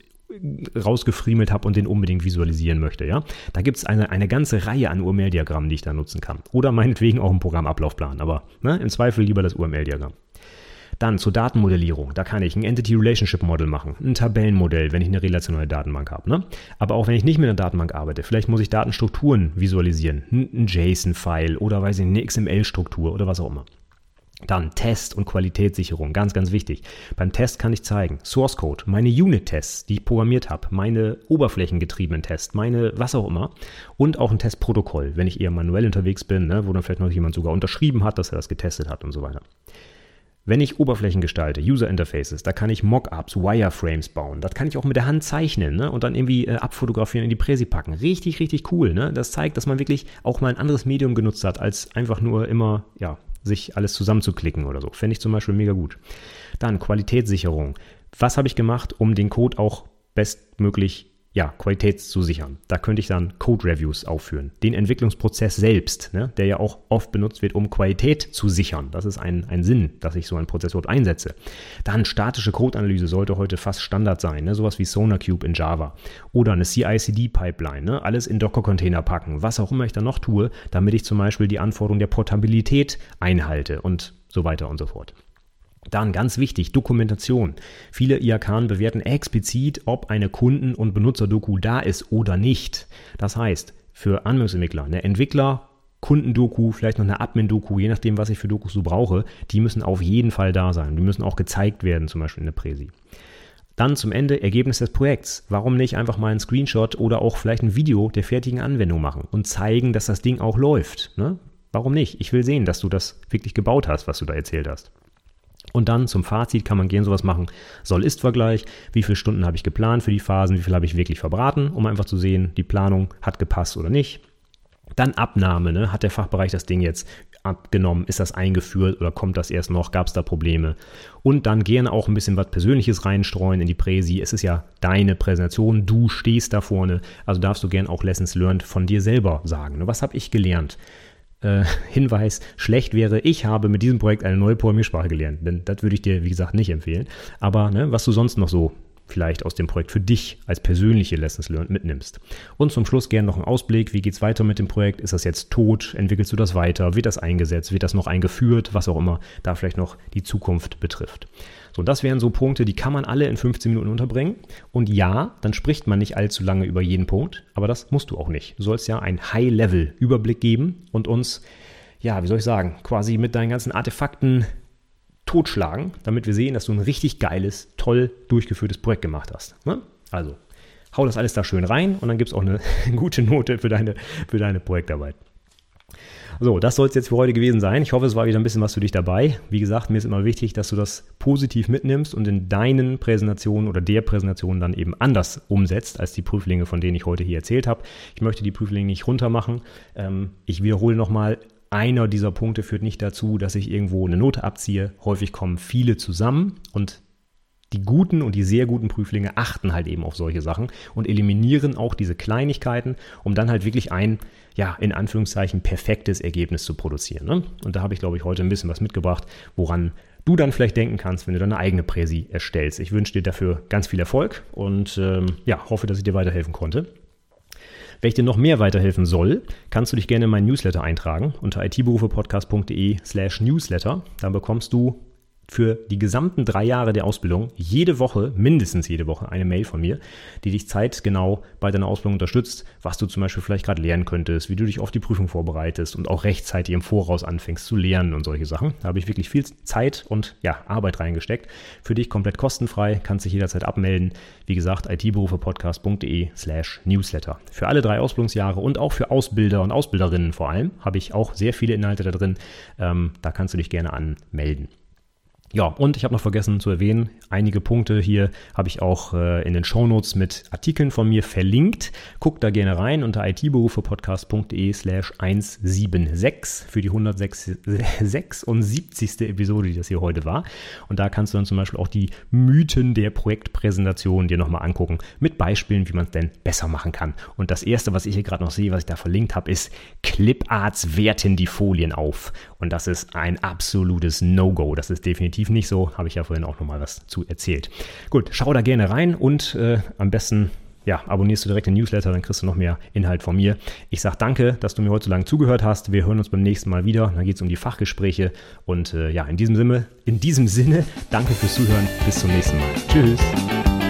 rausgefriemelt habe und den unbedingt visualisieren möchte. Ja? Da gibt es eine, eine ganze Reihe an UML-Diagrammen, die ich da nutzen kann. Oder meinetwegen auch einen Programmablaufplan, aber ne, im Zweifel lieber das UML-Diagramm. Dann zur Datenmodellierung. Da kann ich ein Entity Relationship Model machen, ein Tabellenmodell, wenn ich eine relationale Datenbank habe. Ne? Aber auch wenn ich nicht mit einer Datenbank arbeite, vielleicht muss ich Datenstrukturen visualisieren, ein JSON-File oder weiß ich, eine XML-Struktur oder was auch immer. Dann Test und Qualitätssicherung, ganz, ganz wichtig. Beim Test kann ich zeigen, Source Code, meine Unit-Tests, die ich programmiert habe, meine oberflächengetriebenen Tests, meine was auch immer und auch ein Testprotokoll, wenn ich eher manuell unterwegs bin, ne, wo dann vielleicht noch jemand sogar unterschrieben hat, dass er das getestet hat und so weiter. Wenn ich Oberflächen gestalte, User Interfaces, da kann ich Mockups, Wireframes bauen. Das kann ich auch mit der Hand zeichnen ne? und dann irgendwie äh, abfotografieren in die Präsi packen. Richtig, richtig cool. Ne? Das zeigt, dass man wirklich auch mal ein anderes Medium genutzt hat, als einfach nur immer ja, sich alles zusammenzuklicken oder so. Fände ich zum Beispiel mega gut. Dann Qualitätssicherung. Was habe ich gemacht, um den Code auch bestmöglich ja, Qualität zu sichern. Da könnte ich dann Code-Reviews aufführen. Den Entwicklungsprozess selbst, ne, der ja auch oft benutzt wird, um Qualität zu sichern. Das ist ein, ein Sinn, dass ich so einen Prozess überhaupt einsetze. Dann statische Code-Analyse sollte heute fast Standard sein. Ne, sowas wie SonarCube in Java. Oder eine CI-CD-Pipeline. Ne, alles in Docker-Container packen. Was auch immer ich da noch tue, damit ich zum Beispiel die Anforderung der Portabilität einhalte und so weiter und so fort. Dann ganz wichtig, Dokumentation. Viele IAK bewerten explizit, ob eine Kunden- und Benutzerdoku da ist oder nicht. Das heißt, für Anwendungsentwickler, eine Entwickler, Kundendoku, vielleicht noch eine Admin-Doku, je nachdem, was ich für Dokus so brauche, die müssen auf jeden Fall da sein. Die müssen auch gezeigt werden, zum Beispiel in der Präsi. Dann zum Ende Ergebnis des Projekts. Warum nicht einfach mal einen Screenshot oder auch vielleicht ein Video der fertigen Anwendung machen und zeigen, dass das Ding auch läuft? Ne? Warum nicht? Ich will sehen, dass du das wirklich gebaut hast, was du da erzählt hast. Und dann zum Fazit kann man gehen sowas machen. Soll-Ist-Vergleich. Wie viele Stunden habe ich geplant für die Phasen? Wie viel habe ich wirklich verbraten? Um einfach zu sehen, die Planung hat gepasst oder nicht. Dann Abnahme. Ne? Hat der Fachbereich das Ding jetzt abgenommen? Ist das eingeführt oder kommt das erst noch? Gab es da Probleme? Und dann gerne auch ein bisschen was Persönliches reinstreuen in die Präsi. Es ist ja deine Präsentation, du stehst da vorne, also darfst du gerne auch Lessons learned von dir selber sagen. Was habe ich gelernt? Äh, Hinweis, schlecht wäre, ich habe mit diesem Projekt eine neue Programmiersprache gelernt. Denn das würde ich dir, wie gesagt, nicht empfehlen. Aber ne, was du sonst noch so vielleicht aus dem Projekt für dich als persönliche Lessons Learned mitnimmst. Und zum Schluss gerne noch ein Ausblick. Wie geht es weiter mit dem Projekt? Ist das jetzt tot? Entwickelst du das weiter? Wird das eingesetzt? Wird das noch eingeführt? Was auch immer da vielleicht noch die Zukunft betrifft. So, das wären so Punkte, die kann man alle in 15 Minuten unterbringen. Und ja, dann spricht man nicht allzu lange über jeden Punkt, aber das musst du auch nicht. Du sollst ja einen High-Level-Überblick geben und uns, ja, wie soll ich sagen, quasi mit deinen ganzen Artefakten totschlagen, damit wir sehen, dass du ein richtig geiles, toll durchgeführtes Projekt gemacht hast. Ne? Also, hau das alles da schön rein und dann gibt es auch eine gute Note für deine, für deine Projektarbeit. So, das soll es jetzt für heute gewesen sein. Ich hoffe, es war wieder ein bisschen was für dich dabei. Wie gesagt, mir ist immer wichtig, dass du das positiv mitnimmst und in deinen Präsentationen oder der Präsentation dann eben anders umsetzt als die Prüflinge, von denen ich heute hier erzählt habe. Ich möchte die Prüflinge nicht runtermachen. Ähm, ich wiederhole nochmal, einer dieser Punkte führt nicht dazu, dass ich irgendwo eine Note abziehe. Häufig kommen viele zusammen und die guten und die sehr guten Prüflinge achten halt eben auf solche Sachen und eliminieren auch diese Kleinigkeiten, um dann halt wirklich ein, ja, in Anführungszeichen perfektes Ergebnis zu produzieren. Ne? Und da habe ich, glaube ich, heute ein bisschen was mitgebracht, woran du dann vielleicht denken kannst, wenn du deine eigene Präsi erstellst. Ich wünsche dir dafür ganz viel Erfolg und ähm, ja, hoffe, dass ich dir weiterhelfen konnte. Wenn ich dir noch mehr weiterhelfen soll, kannst du dich gerne in meinen Newsletter eintragen unter itberufepodcast.de slash newsletter. Da bekommst du für die gesamten drei Jahre der Ausbildung jede Woche, mindestens jede Woche, eine Mail von mir, die dich zeitgenau bei deiner Ausbildung unterstützt, was du zum Beispiel vielleicht gerade lernen könntest, wie du dich auf die Prüfung vorbereitest und auch rechtzeitig im Voraus anfängst zu lernen und solche Sachen. Da habe ich wirklich viel Zeit und ja, Arbeit reingesteckt. Für dich komplett kostenfrei, kannst dich jederzeit abmelden. Wie gesagt, itberufepodcast.de slash newsletter. Für alle drei Ausbildungsjahre und auch für Ausbilder und Ausbilderinnen vor allem habe ich auch sehr viele Inhalte da drin. Ähm, da kannst du dich gerne anmelden. Ja, und ich habe noch vergessen zu erwähnen, einige Punkte hier habe ich auch äh, in den Shownotes mit Artikeln von mir verlinkt. Guck da gerne rein unter itberufepodcast.de slash 176 für die 176. Episode, die das hier heute war. Und da kannst du dann zum Beispiel auch die Mythen der Projektpräsentation dir nochmal angucken mit Beispielen, wie man es denn besser machen kann. Und das erste, was ich hier gerade noch sehe, was ich da verlinkt habe, ist Cliparts werten die Folien auf. Und das ist ein absolutes No-Go. Das ist definitiv nicht so. Habe ich ja vorhin auch nochmal was zu erzählt. Gut, schau da gerne rein und äh, am besten ja, abonnierst du direkt den Newsletter, dann kriegst du noch mehr Inhalt von mir. Ich sage danke, dass du mir heute so lange zugehört hast. Wir hören uns beim nächsten Mal wieder. Dann geht es um die Fachgespräche. Und äh, ja, in diesem Sinne, in diesem Sinne, danke fürs Zuhören. Bis zum nächsten Mal. Tschüss.